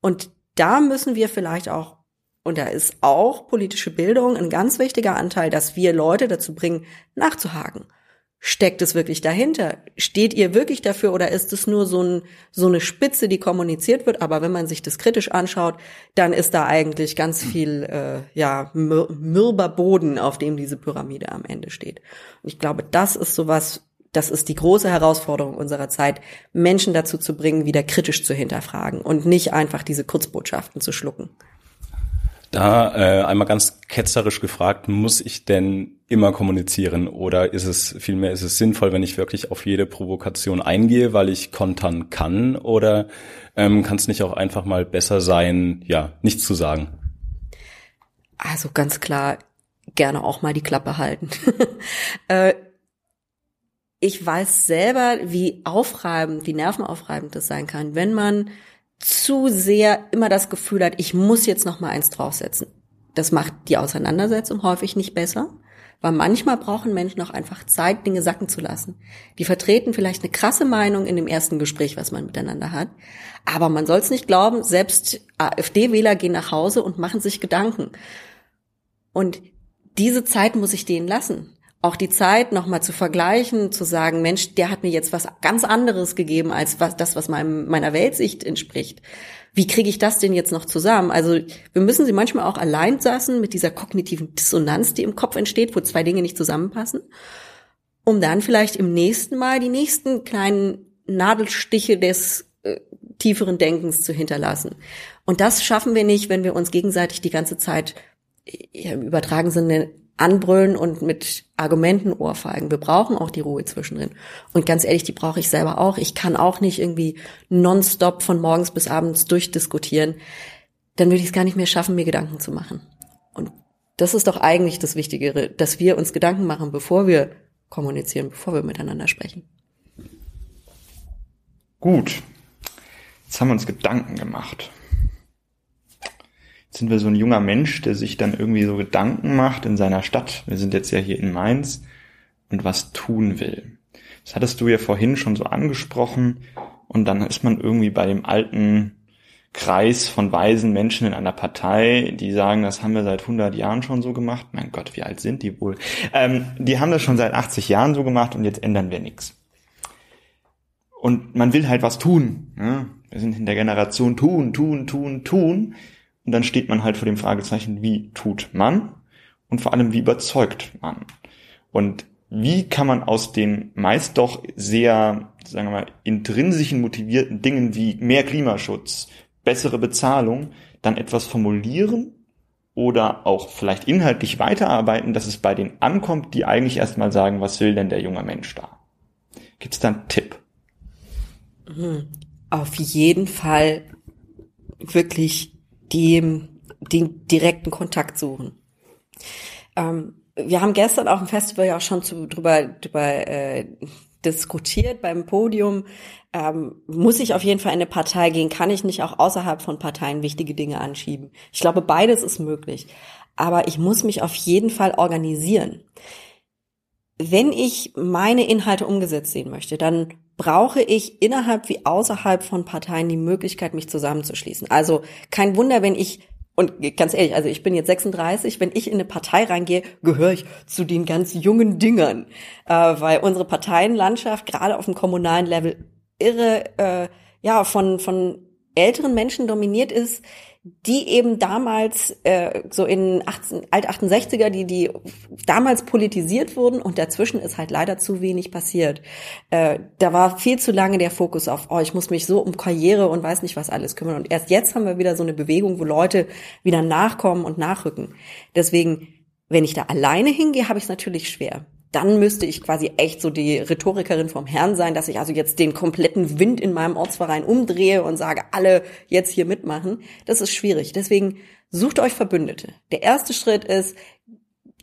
Und da müssen wir vielleicht auch, und da ist auch politische Bildung ein ganz wichtiger Anteil, dass wir Leute dazu bringen, nachzuhaken Steckt es wirklich dahinter? Steht ihr wirklich dafür oder ist es nur so, ein, so eine Spitze, die kommuniziert wird? Aber wenn man sich das kritisch anschaut, dann ist da eigentlich ganz viel äh, ja mürber Boden, auf dem diese Pyramide am Ende steht. Und ich glaube, das ist sowas, das ist die große Herausforderung unserer Zeit, Menschen dazu zu bringen, wieder kritisch zu hinterfragen und nicht einfach diese Kurzbotschaften zu schlucken. Da äh, einmal ganz ketzerisch gefragt, muss ich denn immer kommunizieren oder ist es vielmehr ist es sinnvoll, wenn ich wirklich auf jede Provokation eingehe, weil ich kontern kann oder ähm, kann es nicht auch einfach mal besser sein, ja, nichts zu sagen? Also ganz klar, gerne auch mal die Klappe halten. äh, ich weiß selber, wie aufreibend, wie nervenaufreibend das sein kann, wenn man zu sehr immer das Gefühl hat, ich muss jetzt noch mal eins draufsetzen. Das macht die Auseinandersetzung häufig nicht besser, weil manchmal brauchen Menschen auch einfach Zeit, Dinge sacken zu lassen. Die vertreten vielleicht eine krasse Meinung in dem ersten Gespräch, was man miteinander hat, aber man soll es nicht glauben, selbst AfD-Wähler gehen nach Hause und machen sich Gedanken. Und diese Zeit muss ich denen lassen auch die Zeit nochmal zu vergleichen, zu sagen, Mensch, der hat mir jetzt was ganz anderes gegeben als was, das, was meinem, meiner Weltsicht entspricht. Wie kriege ich das denn jetzt noch zusammen? Also wir müssen sie manchmal auch allein saßen mit dieser kognitiven Dissonanz, die im Kopf entsteht, wo zwei Dinge nicht zusammenpassen, um dann vielleicht im nächsten Mal die nächsten kleinen Nadelstiche des äh, tieferen Denkens zu hinterlassen. Und das schaffen wir nicht, wenn wir uns gegenseitig die ganze Zeit im übertragen Sinne anbrüllen und mit Argumenten ohrfeigen. Wir brauchen auch die Ruhe zwischendrin. Und ganz ehrlich, die brauche ich selber auch. Ich kann auch nicht irgendwie nonstop von morgens bis abends durchdiskutieren. Dann würde ich es gar nicht mehr schaffen, mir Gedanken zu machen. Und das ist doch eigentlich das Wichtigere, dass wir uns Gedanken machen, bevor wir kommunizieren, bevor wir miteinander sprechen. Gut. Jetzt haben wir uns Gedanken gemacht sind wir so ein junger Mensch, der sich dann irgendwie so Gedanken macht in seiner Stadt. Wir sind jetzt ja hier in Mainz und was tun will. Das hattest du ja vorhin schon so angesprochen und dann ist man irgendwie bei dem alten Kreis von weisen Menschen in einer Partei, die sagen, das haben wir seit 100 Jahren schon so gemacht. Mein Gott, wie alt sind die wohl? Ähm, die haben das schon seit 80 Jahren so gemacht und jetzt ändern wir nichts. Und man will halt was tun. Ne? Wir sind in der Generation tun, tun, tun, tun. Und dann steht man halt vor dem Fragezeichen, wie tut man? Und vor allem, wie überzeugt man? Und wie kann man aus den meist doch sehr, sagen wir mal, intrinsischen motivierten Dingen wie mehr Klimaschutz, bessere Bezahlung, dann etwas formulieren oder auch vielleicht inhaltlich weiterarbeiten, dass es bei denen ankommt, die eigentlich erstmal sagen, was will denn der junge Mensch da? Gibt es da einen Tipp? Hm. Auf jeden Fall wirklich die, den direkten Kontakt suchen. Ähm, wir haben gestern auf dem Festival ja auch schon zu, drüber, drüber äh, diskutiert beim Podium. Ähm, muss ich auf jeden Fall in eine Partei gehen? Kann ich nicht auch außerhalb von Parteien wichtige Dinge anschieben? Ich glaube, beides ist möglich. Aber ich muss mich auf jeden Fall organisieren. Wenn ich meine Inhalte umgesetzt sehen möchte, dann brauche ich innerhalb wie außerhalb von Parteien die Möglichkeit, mich zusammenzuschließen. Also kein Wunder, wenn ich und ganz ehrlich, also ich bin jetzt 36, wenn ich in eine Partei reingehe, gehöre ich zu den ganz jungen Dingern, äh, weil unsere Parteienlandschaft gerade auf dem kommunalen Level irre, äh, ja, von, von älteren Menschen dominiert ist, die eben damals äh, so in 18, alt 68er, die die damals politisiert wurden und dazwischen ist halt leider zu wenig passiert. Äh, da war viel zu lange der Fokus auf, oh, ich muss mich so um Karriere und weiß nicht was alles kümmern. Und erst jetzt haben wir wieder so eine Bewegung, wo Leute wieder nachkommen und nachrücken. Deswegen, wenn ich da alleine hingehe, habe ich es natürlich schwer dann müsste ich quasi echt so die Rhetorikerin vom Herrn sein, dass ich also jetzt den kompletten Wind in meinem Ortsverein umdrehe und sage, alle jetzt hier mitmachen. Das ist schwierig. Deswegen sucht euch Verbündete. Der erste Schritt ist,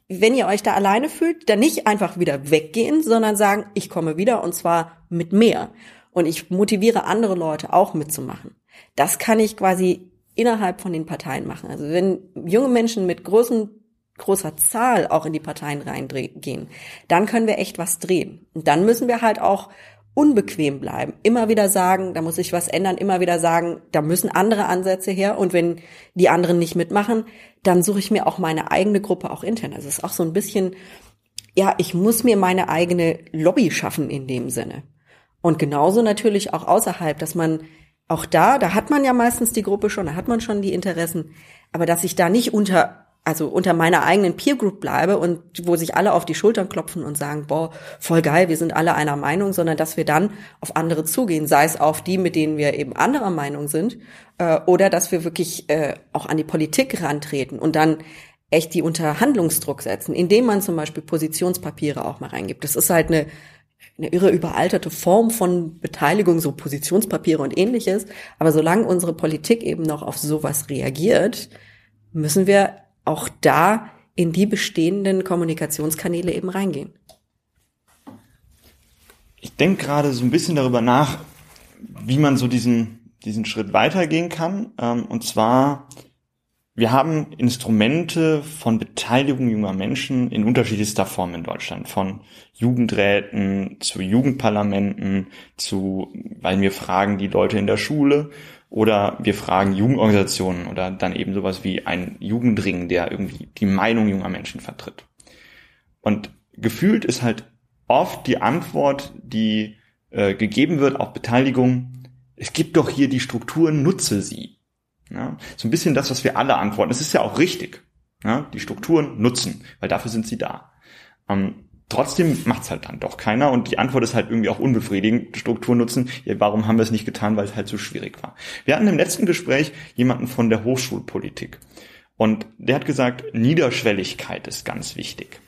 wenn ihr euch da alleine fühlt, dann nicht einfach wieder weggehen, sondern sagen, ich komme wieder und zwar mit mehr. Und ich motiviere andere Leute auch mitzumachen. Das kann ich quasi innerhalb von den Parteien machen. Also wenn junge Menschen mit großen großer Zahl auch in die Parteien reingehen, dann können wir echt was drehen. Und dann müssen wir halt auch unbequem bleiben. Immer wieder sagen, da muss sich was ändern, immer wieder sagen, da müssen andere Ansätze her. Und wenn die anderen nicht mitmachen, dann suche ich mir auch meine eigene Gruppe auch intern. Also es ist auch so ein bisschen, ja, ich muss mir meine eigene Lobby schaffen in dem Sinne. Und genauso natürlich auch außerhalb, dass man auch da, da hat man ja meistens die Gruppe schon, da hat man schon die Interessen, aber dass ich da nicht unter also unter meiner eigenen Peer Group bleibe und wo sich alle auf die Schultern klopfen und sagen, boah, voll geil, wir sind alle einer Meinung, sondern dass wir dann auf andere zugehen, sei es auf die, mit denen wir eben anderer Meinung sind, äh, oder dass wir wirklich äh, auch an die Politik rantreten und dann echt die Unterhandlungsdruck setzen, indem man zum Beispiel Positionspapiere auch mal reingibt. Das ist halt eine eine irre überalterte Form von Beteiligung, so Positionspapiere und ähnliches. Aber solange unsere Politik eben noch auf sowas reagiert, müssen wir auch da in die bestehenden Kommunikationskanäle eben reingehen. Ich denke gerade so ein bisschen darüber nach, wie man so diesen, diesen Schritt weitergehen kann. Ähm, und zwar, wir haben Instrumente von Beteiligung junger Menschen in unterschiedlichster Form in Deutschland. Von Jugendräten zu Jugendparlamenten zu, weil wir fragen die Leute in der Schule oder wir fragen Jugendorganisationen oder dann eben sowas wie ein Jugendring, der irgendwie die Meinung junger Menschen vertritt. Und gefühlt ist halt oft die Antwort, die äh, gegeben wird auf Beteiligung, es gibt doch hier die Strukturen, nutze sie. Ja, so ein bisschen das, was wir alle antworten. Das ist ja auch richtig. Ja, die Strukturen nutzen, weil dafür sind sie da. Ähm, trotzdem macht's halt dann doch keiner und die Antwort ist halt irgendwie auch unbefriedigend, Struktur nutzen. Ja, warum haben wir es nicht getan, weil es halt zu schwierig war. Wir hatten im letzten Gespräch jemanden von der Hochschulpolitik und der hat gesagt, Niederschwelligkeit ist ganz wichtig.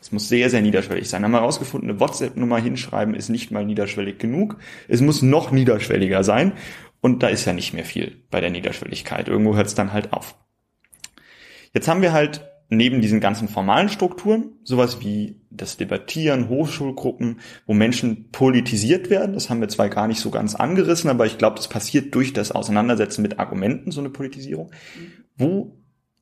Es muss sehr, sehr niederschwellig sein. Haben wir herausgefunden, eine WhatsApp-Nummer hinschreiben ist nicht mal niederschwellig genug. Es muss noch niederschwelliger sein. Und da ist ja nicht mehr viel bei der Niederschwelligkeit. Irgendwo hört es dann halt auf. Jetzt haben wir halt neben diesen ganzen formalen Strukturen sowas wie das Debattieren, Hochschulgruppen, wo Menschen politisiert werden. Das haben wir zwar gar nicht so ganz angerissen, aber ich glaube, das passiert durch das Auseinandersetzen mit Argumenten, so eine Politisierung. Wo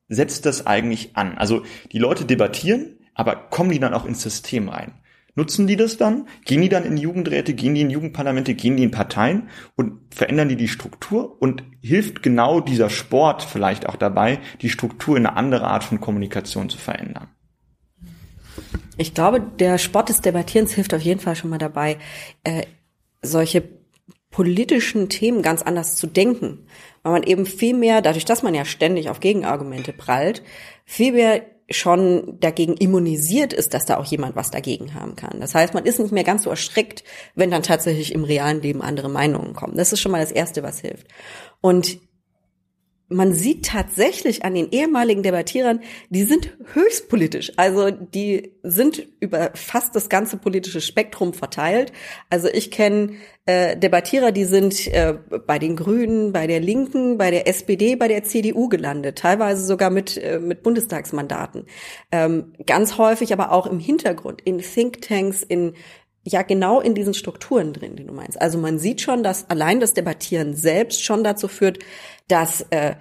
setzt das eigentlich an? Also die Leute debattieren, aber kommen die dann auch ins System rein? Nutzen die das dann? Gehen die dann in Jugendräte? Gehen die in Jugendparlamente? Gehen die in Parteien? Und verändern die die Struktur? Und hilft genau dieser Sport vielleicht auch dabei, die Struktur in eine andere Art von Kommunikation zu verändern? Ich glaube, der Sport des Debattierens hilft auf jeden Fall schon mal dabei, äh, solche politischen Themen ganz anders zu denken. Weil man eben viel mehr, dadurch, dass man ja ständig auf Gegenargumente prallt, viel mehr schon dagegen immunisiert ist, dass da auch jemand was dagegen haben kann. Das heißt, man ist nicht mehr ganz so erschreckt, wenn dann tatsächlich im realen Leben andere Meinungen kommen. Das ist schon mal das Erste, was hilft. Und man sieht tatsächlich an den ehemaligen Debattierern, die sind höchst politisch. Also die sind über fast das ganze politische Spektrum verteilt. Also ich kenne äh, Debattierer, die sind äh, bei den Grünen, bei der Linken, bei der SPD, bei der CDU gelandet, teilweise sogar mit, äh, mit Bundestagsmandaten. Ähm, ganz häufig aber auch im Hintergrund, in Thinktanks, in ja genau in diesen Strukturen drin, die du meinst. Also man sieht schon, dass allein das Debattieren selbst schon dazu führt, dass äh,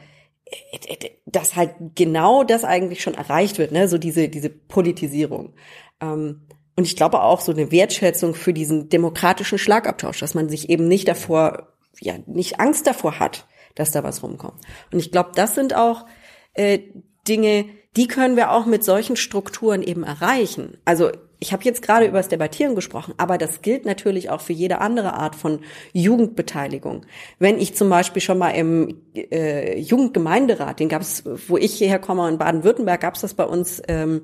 dass halt genau das eigentlich schon erreicht wird, ne? so diese diese Politisierung. Ähm, und ich glaube auch so eine Wertschätzung für diesen demokratischen Schlagabtausch, dass man sich eben nicht davor, ja, nicht Angst davor hat, dass da was rumkommt. Und ich glaube, das sind auch äh, Dinge, die können wir auch mit solchen Strukturen eben erreichen. Also ich habe jetzt gerade über das Debattieren gesprochen, aber das gilt natürlich auch für jede andere Art von Jugendbeteiligung. Wenn ich zum Beispiel schon mal im äh, Jugendgemeinderat, den gab es, wo ich hierher komme in Baden-Württemberg, gab es das bei uns. Ähm,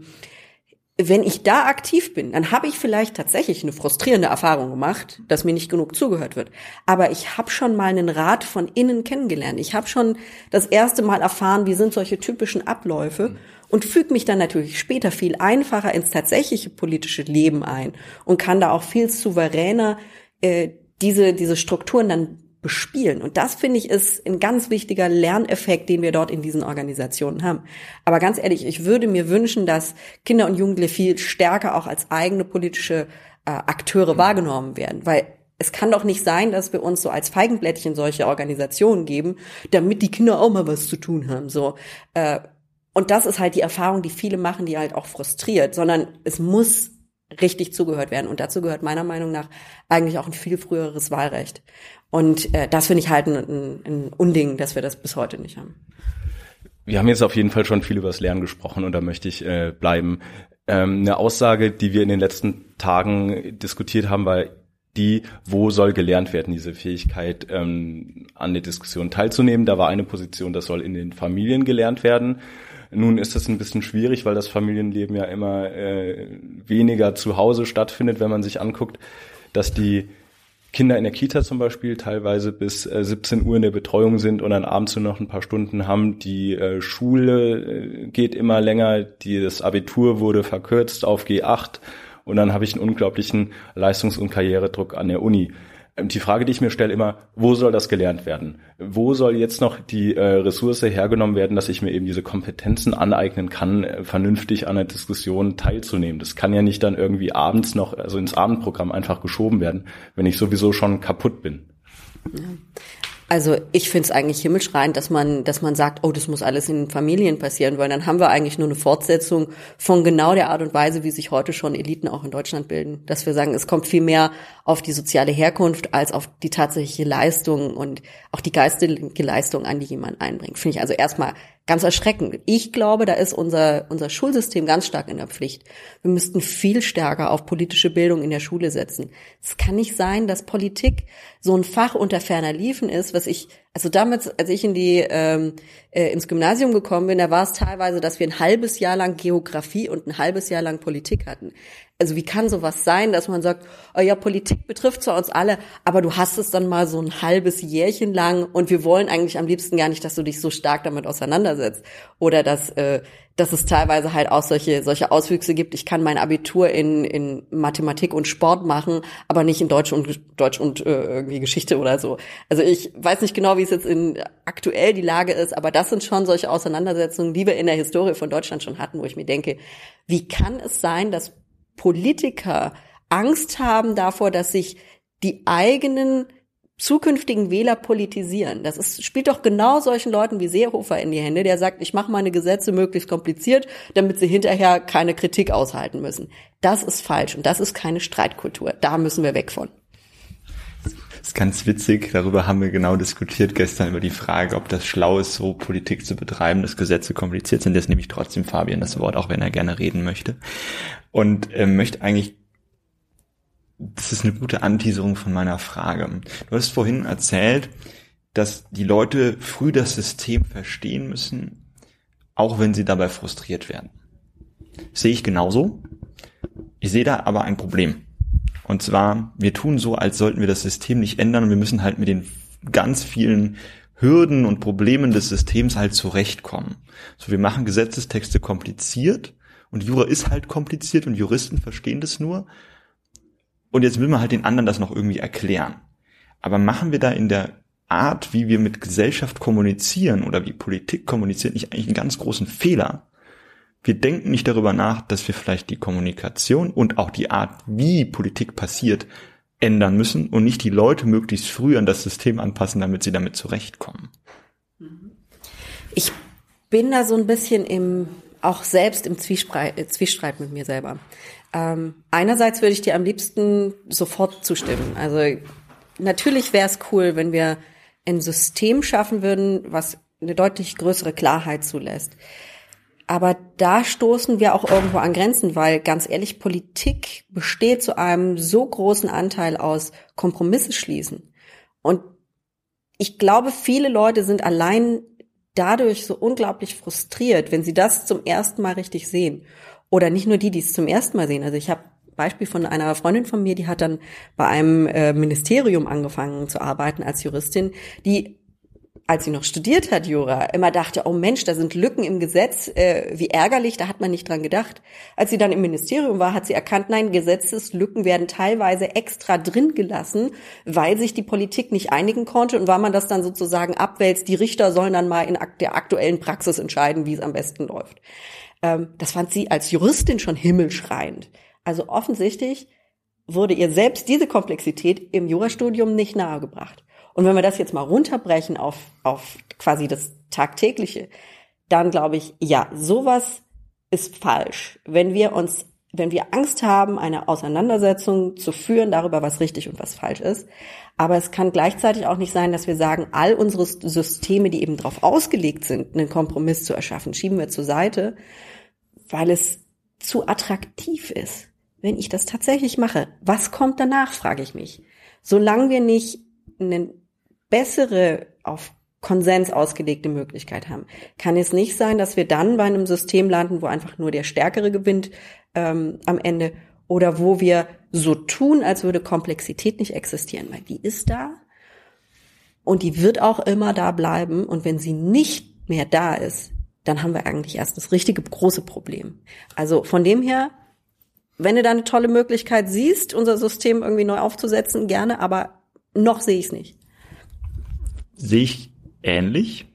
wenn ich da aktiv bin, dann habe ich vielleicht tatsächlich eine frustrierende Erfahrung gemacht, dass mir nicht genug zugehört wird. Aber ich habe schon mal einen Rat von innen kennengelernt. Ich habe schon das erste Mal erfahren, wie sind solche typischen Abläufe und füge mich dann natürlich später viel einfacher ins tatsächliche politische Leben ein und kann da auch viel souveräner äh, diese, diese Strukturen dann bespielen. Und das finde ich ist ein ganz wichtiger Lerneffekt, den wir dort in diesen Organisationen haben. Aber ganz ehrlich, ich würde mir wünschen, dass Kinder und Jugendliche viel stärker auch als eigene politische äh, Akteure wahrgenommen werden, weil es kann doch nicht sein, dass wir uns so als Feigenblättchen solche Organisationen geben, damit die Kinder auch mal was zu tun haben. So, äh, und das ist halt die Erfahrung, die viele machen, die halt auch frustriert, sondern es muss richtig zugehört werden. Und dazu gehört meiner Meinung nach eigentlich auch ein viel früheres Wahlrecht. Und äh, das finde ich halt ein, ein, ein Unding, dass wir das bis heute nicht haben. Wir haben jetzt auf jeden Fall schon viel über das Lernen gesprochen und da möchte ich äh, bleiben. Ähm, eine Aussage, die wir in den letzten Tagen diskutiert haben, war die, wo soll gelernt werden, diese Fähigkeit, ähm, an der Diskussion teilzunehmen. Da war eine Position, das soll in den Familien gelernt werden. Nun ist es ein bisschen schwierig, weil das Familienleben ja immer äh, weniger zu Hause stattfindet, wenn man sich anguckt, dass die Kinder in der Kita zum Beispiel teilweise bis äh, 17 Uhr in der Betreuung sind und dann abends nur noch ein paar Stunden haben. Die äh, Schule äh, geht immer länger, die, das Abitur wurde verkürzt auf G8 und dann habe ich einen unglaublichen Leistungs- und Karrieredruck an der Uni. Ähm, die Frage, die ich mir stelle, immer, wo soll das gelernt werden? Wo soll jetzt noch die äh, Ressource hergenommen werden, dass ich mir eben diese Kompetenzen aneignen kann, äh, vernünftig an der Diskussion teilzunehmen? Das kann ja nicht dann irgendwie abends noch, also ins Abendprogramm einfach geschoben werden, wenn ich sowieso schon kaputt bin. Ja. Also ich finde es eigentlich himmelschreiend, dass man, dass man sagt, oh, das muss alles in Familien passieren, weil dann haben wir eigentlich nur eine Fortsetzung von genau der Art und Weise, wie sich heute schon Eliten auch in Deutschland bilden. Dass wir sagen, es kommt viel mehr auf die soziale Herkunft als auf die tatsächliche Leistung und auch die geistige Leistung an, die jemand einbringt. Finde ich also erstmal ganz erschreckend. Ich glaube, da ist unser, unser Schulsystem ganz stark in der Pflicht. Wir müssten viel stärker auf politische Bildung in der Schule setzen. Es kann nicht sein, dass Politik so ein Fach unter ferner Liefen ist, was ich, also damals, als ich in die, ähm, äh, ins Gymnasium gekommen bin, da war es teilweise, dass wir ein halbes Jahr lang Geografie und ein halbes Jahr lang Politik hatten also wie kann sowas sein, dass man sagt, oh ja, Politik betrifft zwar uns alle, aber du hast es dann mal so ein halbes Jährchen lang und wir wollen eigentlich am liebsten gar nicht, dass du dich so stark damit auseinandersetzt. Oder dass, äh, dass es teilweise halt auch solche, solche Auswüchse gibt. Ich kann mein Abitur in, in Mathematik und Sport machen, aber nicht in Deutsch und Deutsch und äh, irgendwie Geschichte oder so. Also ich weiß nicht genau, wie es jetzt in aktuell die Lage ist, aber das sind schon solche Auseinandersetzungen, die wir in der Historie von Deutschland schon hatten, wo ich mir denke, wie kann es sein, dass Politiker Angst haben davor, dass sich die eigenen zukünftigen Wähler politisieren. Das ist, spielt doch genau solchen Leuten wie Seehofer in die Hände, der sagt, ich mache meine Gesetze möglichst kompliziert, damit sie hinterher keine Kritik aushalten müssen. Das ist falsch und das ist keine Streitkultur. Da müssen wir weg von. Das ist ganz witzig. Darüber haben wir genau diskutiert gestern über die Frage, ob das schlau ist, so Politik zu betreiben, dass Gesetze kompliziert sind. Jetzt nehme ich trotzdem Fabian das Wort, auch wenn er gerne reden möchte. Und äh, möchte eigentlich das ist eine gute Anteaserung von meiner Frage. Du hast vorhin erzählt, dass die Leute früh das System verstehen müssen, auch wenn sie dabei frustriert werden. Sehe ich genauso. Ich sehe da aber ein Problem. Und zwar, wir tun so, als sollten wir das System nicht ändern und wir müssen halt mit den ganz vielen Hürden und Problemen des Systems halt zurechtkommen. So, wir machen Gesetzestexte kompliziert und Jura ist halt kompliziert und Juristen verstehen das nur. Und jetzt will man halt den anderen das noch irgendwie erklären. Aber machen wir da in der Art, wie wir mit Gesellschaft kommunizieren oder wie Politik kommuniziert, nicht eigentlich einen ganz großen Fehler? Wir denken nicht darüber nach, dass wir vielleicht die Kommunikation und auch die Art, wie Politik passiert, ändern müssen und nicht die Leute möglichst früh an das System anpassen, damit sie damit zurechtkommen. Ich bin da so ein bisschen im, auch selbst im Zwiespalt, äh, Zwiespalt mit mir selber. Ähm, einerseits würde ich dir am liebsten sofort zustimmen. Also natürlich wäre es cool, wenn wir ein System schaffen würden, was eine deutlich größere Klarheit zulässt. Aber da stoßen wir auch irgendwo an Grenzen, weil ganz ehrlich, Politik besteht zu einem so großen Anteil aus Kompromisse schließen. Und ich glaube, viele Leute sind allein dadurch so unglaublich frustriert, wenn sie das zum ersten Mal richtig sehen. Oder nicht nur die, die es zum ersten Mal sehen. Also ich habe Beispiel von einer Freundin von mir, die hat dann bei einem äh, Ministerium angefangen zu arbeiten als Juristin, die als sie noch studiert hat, Jura, immer dachte, oh Mensch, da sind Lücken im Gesetz, äh, wie ärgerlich, da hat man nicht dran gedacht. Als sie dann im Ministerium war, hat sie erkannt, nein, Gesetzeslücken werden teilweise extra drin gelassen, weil sich die Politik nicht einigen konnte und weil man das dann sozusagen abwälzt, die Richter sollen dann mal in der aktuellen Praxis entscheiden, wie es am besten läuft. Ähm, das fand sie als Juristin schon himmelschreiend. Also offensichtlich wurde ihr selbst diese Komplexität im Jurastudium nicht nahegebracht. Und wenn wir das jetzt mal runterbrechen auf, auf quasi das Tagtägliche, dann glaube ich, ja, sowas ist falsch. Wenn wir uns, wenn wir Angst haben, eine Auseinandersetzung zu führen darüber, was richtig und was falsch ist. Aber es kann gleichzeitig auch nicht sein, dass wir sagen, all unsere Systeme, die eben darauf ausgelegt sind, einen Kompromiss zu erschaffen, schieben wir zur Seite, weil es zu attraktiv ist. Wenn ich das tatsächlich mache, was kommt danach, frage ich mich. Solange wir nicht einen bessere, auf Konsens ausgelegte Möglichkeit haben. Kann es nicht sein, dass wir dann bei einem System landen, wo einfach nur der Stärkere gewinnt ähm, am Ende oder wo wir so tun, als würde Komplexität nicht existieren, weil die ist da und die wird auch immer da bleiben und wenn sie nicht mehr da ist, dann haben wir eigentlich erst das richtige große Problem. Also von dem her, wenn du da eine tolle Möglichkeit siehst, unser System irgendwie neu aufzusetzen, gerne, aber noch sehe ich es nicht sehe ich ähnlich.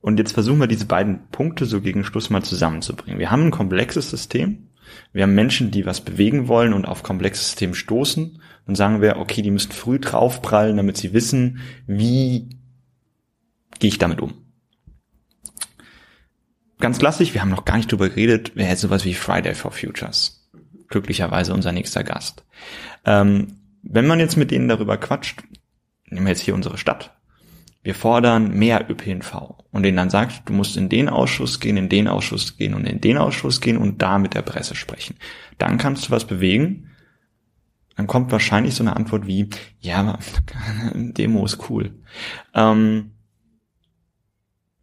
Und jetzt versuchen wir diese beiden Punkte so gegen Schluss mal zusammenzubringen. Wir haben ein komplexes System. Wir haben Menschen, die was bewegen wollen und auf komplexes System stoßen. Dann sagen wir, okay, die müssen früh draufprallen, damit sie wissen, wie gehe ich damit um. Ganz klassisch, wir haben noch gar nicht drüber geredet, wer hätte sowas wie Friday for Futures. Glücklicherweise unser nächster Gast. Ähm, wenn man jetzt mit denen darüber quatscht, nehmen wir jetzt hier unsere Stadt, wir fordern mehr ÖPNV und denen dann sagt, du musst in den Ausschuss gehen, in den Ausschuss gehen und in den Ausschuss gehen und da mit der Presse sprechen. Dann kannst du was bewegen. Dann kommt wahrscheinlich so eine Antwort wie, ja, Demo ist cool. Ähm,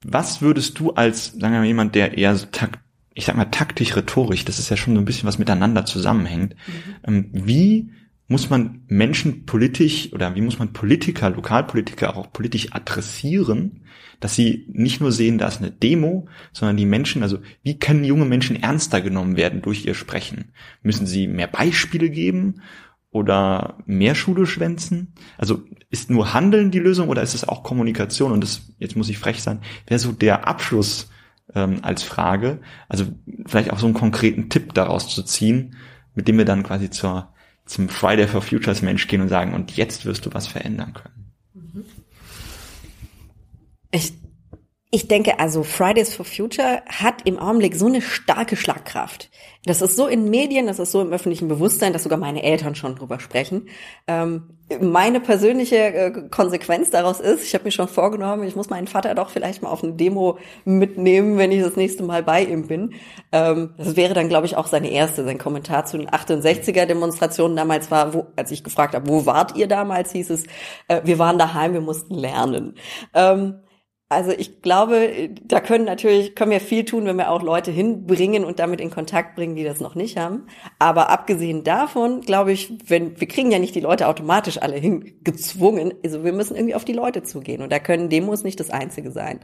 was würdest du als, sagen wir mal, jemand, der eher so takt, ich sag mal taktisch rhetorisch, das ist ja schon so ein bisschen was miteinander zusammenhängt, mhm. ähm, wie muss man Menschen politisch oder wie muss man Politiker, Lokalpolitiker auch politisch adressieren, dass sie nicht nur sehen, da ist eine Demo, sondern die Menschen, also wie können junge Menschen ernster genommen werden durch ihr Sprechen? Müssen sie mehr Beispiele geben oder mehr Schule schwänzen? Also ist nur Handeln die Lösung oder ist es auch Kommunikation? Und das, jetzt muss ich frech sein, wäre so der Abschluss ähm, als Frage. Also vielleicht auch so einen konkreten Tipp daraus zu ziehen, mit dem wir dann quasi zur zum Friday for Futures Mensch gehen und sagen, und jetzt wirst du was verändern können? Ich, ich denke, also Fridays for Future hat im Augenblick so eine starke Schlagkraft. Das ist so in Medien, das ist so im öffentlichen Bewusstsein, dass sogar meine Eltern schon drüber sprechen. Ähm, meine persönliche äh, Konsequenz daraus ist, ich habe mir schon vorgenommen, ich muss meinen Vater doch vielleicht mal auf eine Demo mitnehmen, wenn ich das nächste Mal bei ihm bin. Ähm, das wäre dann, glaube ich, auch seine erste. Sein Kommentar zu den 68er Demonstrationen damals war, wo, als ich gefragt habe, wo wart ihr damals, hieß es, äh, wir waren daheim, wir mussten lernen. Ähm, Also ich glaube, da können natürlich, können wir viel tun, wenn wir auch Leute hinbringen und damit in Kontakt bringen, die das noch nicht haben. Aber abgesehen davon, glaube ich, wenn, wir kriegen ja nicht die Leute automatisch alle hingezwungen. Also wir müssen irgendwie auf die Leute zugehen. Und da können Demos nicht das Einzige sein.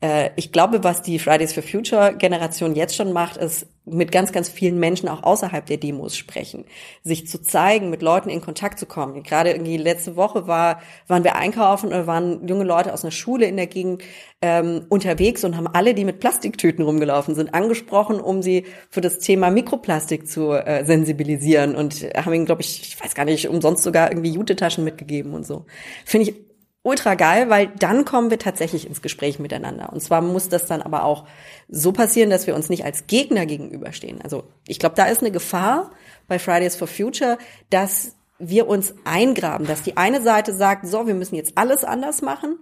Äh, ich glaube, was die Fridays for Future Generation jetzt schon macht, ist mit ganz, ganz vielen Menschen auch außerhalb der Demos sprechen, sich zu zeigen, mit Leuten in Kontakt zu kommen. Gerade irgendwie letzte Woche war, waren wir einkaufen oder waren junge Leute aus einer Schule in der Gegend ähm, unterwegs und haben alle, die mit Plastiktüten rumgelaufen sind, angesprochen, um sie für das Thema Mikroplastik zu äh, sensibilisieren und haben ihnen, glaube ich, ich weiß gar nicht, umsonst sogar irgendwie Jutetaschen mitgegeben und so. Finde ich ultra geil, weil dann kommen wir tatsächlich ins Gespräch miteinander. Und zwar muss das dann aber auch so passieren, dass wir uns nicht als Gegner gegenüberstehen. Also ich glaube, da ist eine Gefahr bei Fridays for Future, dass wir uns eingraben, dass die eine Seite sagt, so, wir müssen jetzt alles anders machen,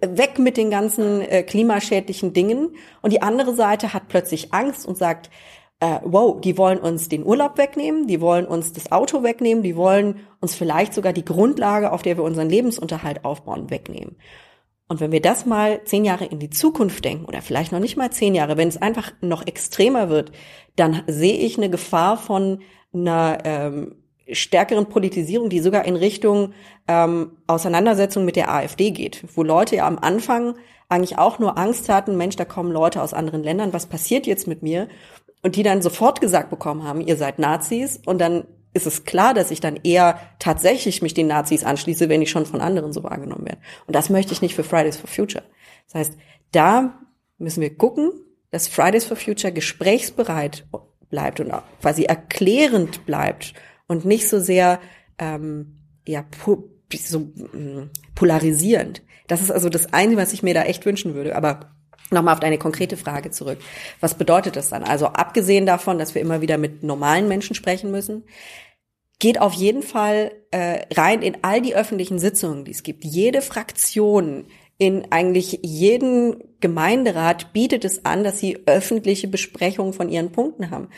weg mit den ganzen äh, klimaschädlichen Dingen und die andere Seite hat plötzlich Angst und sagt, äh, wow, die wollen uns den Urlaub wegnehmen, die wollen uns das Auto wegnehmen, die wollen uns vielleicht sogar die Grundlage, auf der wir unseren Lebensunterhalt aufbauen, wegnehmen. Und wenn wir das mal zehn Jahre in die Zukunft denken oder vielleicht noch nicht mal zehn Jahre, wenn es einfach noch extremer wird, dann sehe ich eine Gefahr von einer ähm, stärkeren Politisierung, die sogar in Richtung ähm, Auseinandersetzung mit der AfD geht, wo Leute ja am Anfang eigentlich auch nur Angst hatten, Mensch, da kommen Leute aus anderen Ländern, was passiert jetzt mit mir? Und die dann sofort gesagt bekommen haben, ihr seid Nazis und dann ist es klar, dass ich dann eher tatsächlich mich den Nazis anschließe, wenn ich schon von anderen so wahrgenommen werde. Und das möchte ich nicht für Fridays for Future. Das heißt, da müssen wir gucken, dass Fridays for Future gesprächsbereit bleibt und quasi erklärend bleibt und nicht so sehr ähm, ja so mm, polarisierend. Das ist also das eine, was ich mir da echt wünschen würde. Aber Nochmal auf deine konkrete Frage zurück. Was bedeutet das dann? Also abgesehen davon, dass wir immer wieder mit normalen Menschen sprechen müssen, geht auf jeden Fall äh, rein in all die öffentlichen Sitzungen, die es gibt. Jede Fraktion in eigentlich jeden Gemeinderat bietet es an, dass sie öffentliche Besprechungen von ihren Punkten haben.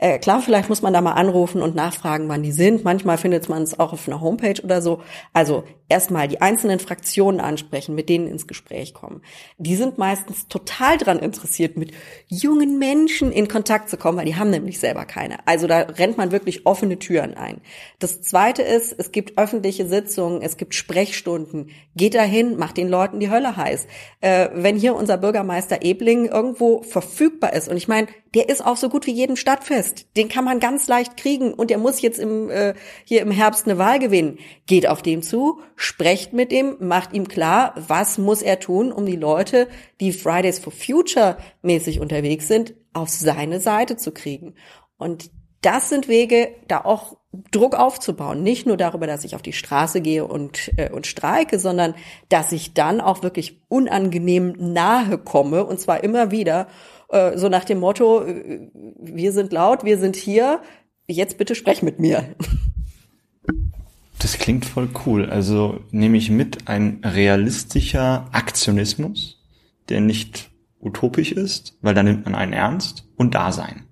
Äh, klar, vielleicht muss man da mal anrufen und nachfragen, wann die sind. Manchmal findet man es auch auf einer Homepage oder so. Also erstmal die einzelnen Fraktionen ansprechen, mit denen ins Gespräch kommen. Die sind meistens total dran interessiert, mit jungen Menschen in Kontakt zu kommen, weil die haben nämlich selber keine. Also da rennt man wirklich offene Türen ein. Das zweite ist, es gibt öffentliche Sitzungen, es gibt Sprechstunden. Geht dahin, macht den Leuten die Hölle heiß. Äh, wenn hier unser Bürgermeister Ebling irgendwo verfügbar ist, und ich meine, der ist auch so gut wie jedem Stadtfest. Den kann man ganz leicht kriegen und der muss jetzt im, äh, hier im Herbst eine Wahl gewinnen. Geht auf dem zu, sprecht mit ihm, macht ihm klar, was muss er tun, um die Leute, die Fridays for Future mäßig unterwegs sind, auf seine Seite zu kriegen. Und das sind Wege, da auch Druck aufzubauen. Nicht nur darüber, dass ich auf die Straße gehe und, äh, und streike, sondern dass ich dann auch wirklich unangenehm nahe komme und zwar immer wieder äh, so nach dem Motto, äh, wir sind laut, wir sind hier, jetzt bitte sprech mit mir. Das klingt voll cool. Also nehme ich mit ein realistischer Aktionismus, der nicht utopisch ist, weil da nimmt man einen ernst und Dasein.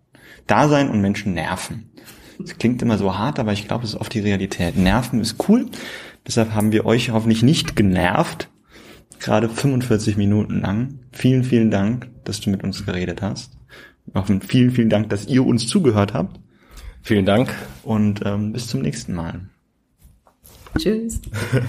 Dasein und Menschen nerven. Das klingt immer so hart, aber ich glaube, es ist oft die Realität. Nerven ist cool. Deshalb haben wir euch hoffentlich nicht genervt, gerade 45 Minuten lang. Vielen, vielen Dank, dass du mit uns geredet hast. Auch vielen, vielen Dank, dass ihr uns zugehört habt. Vielen Dank. Und ähm, bis zum nächsten Mal. Tschüss.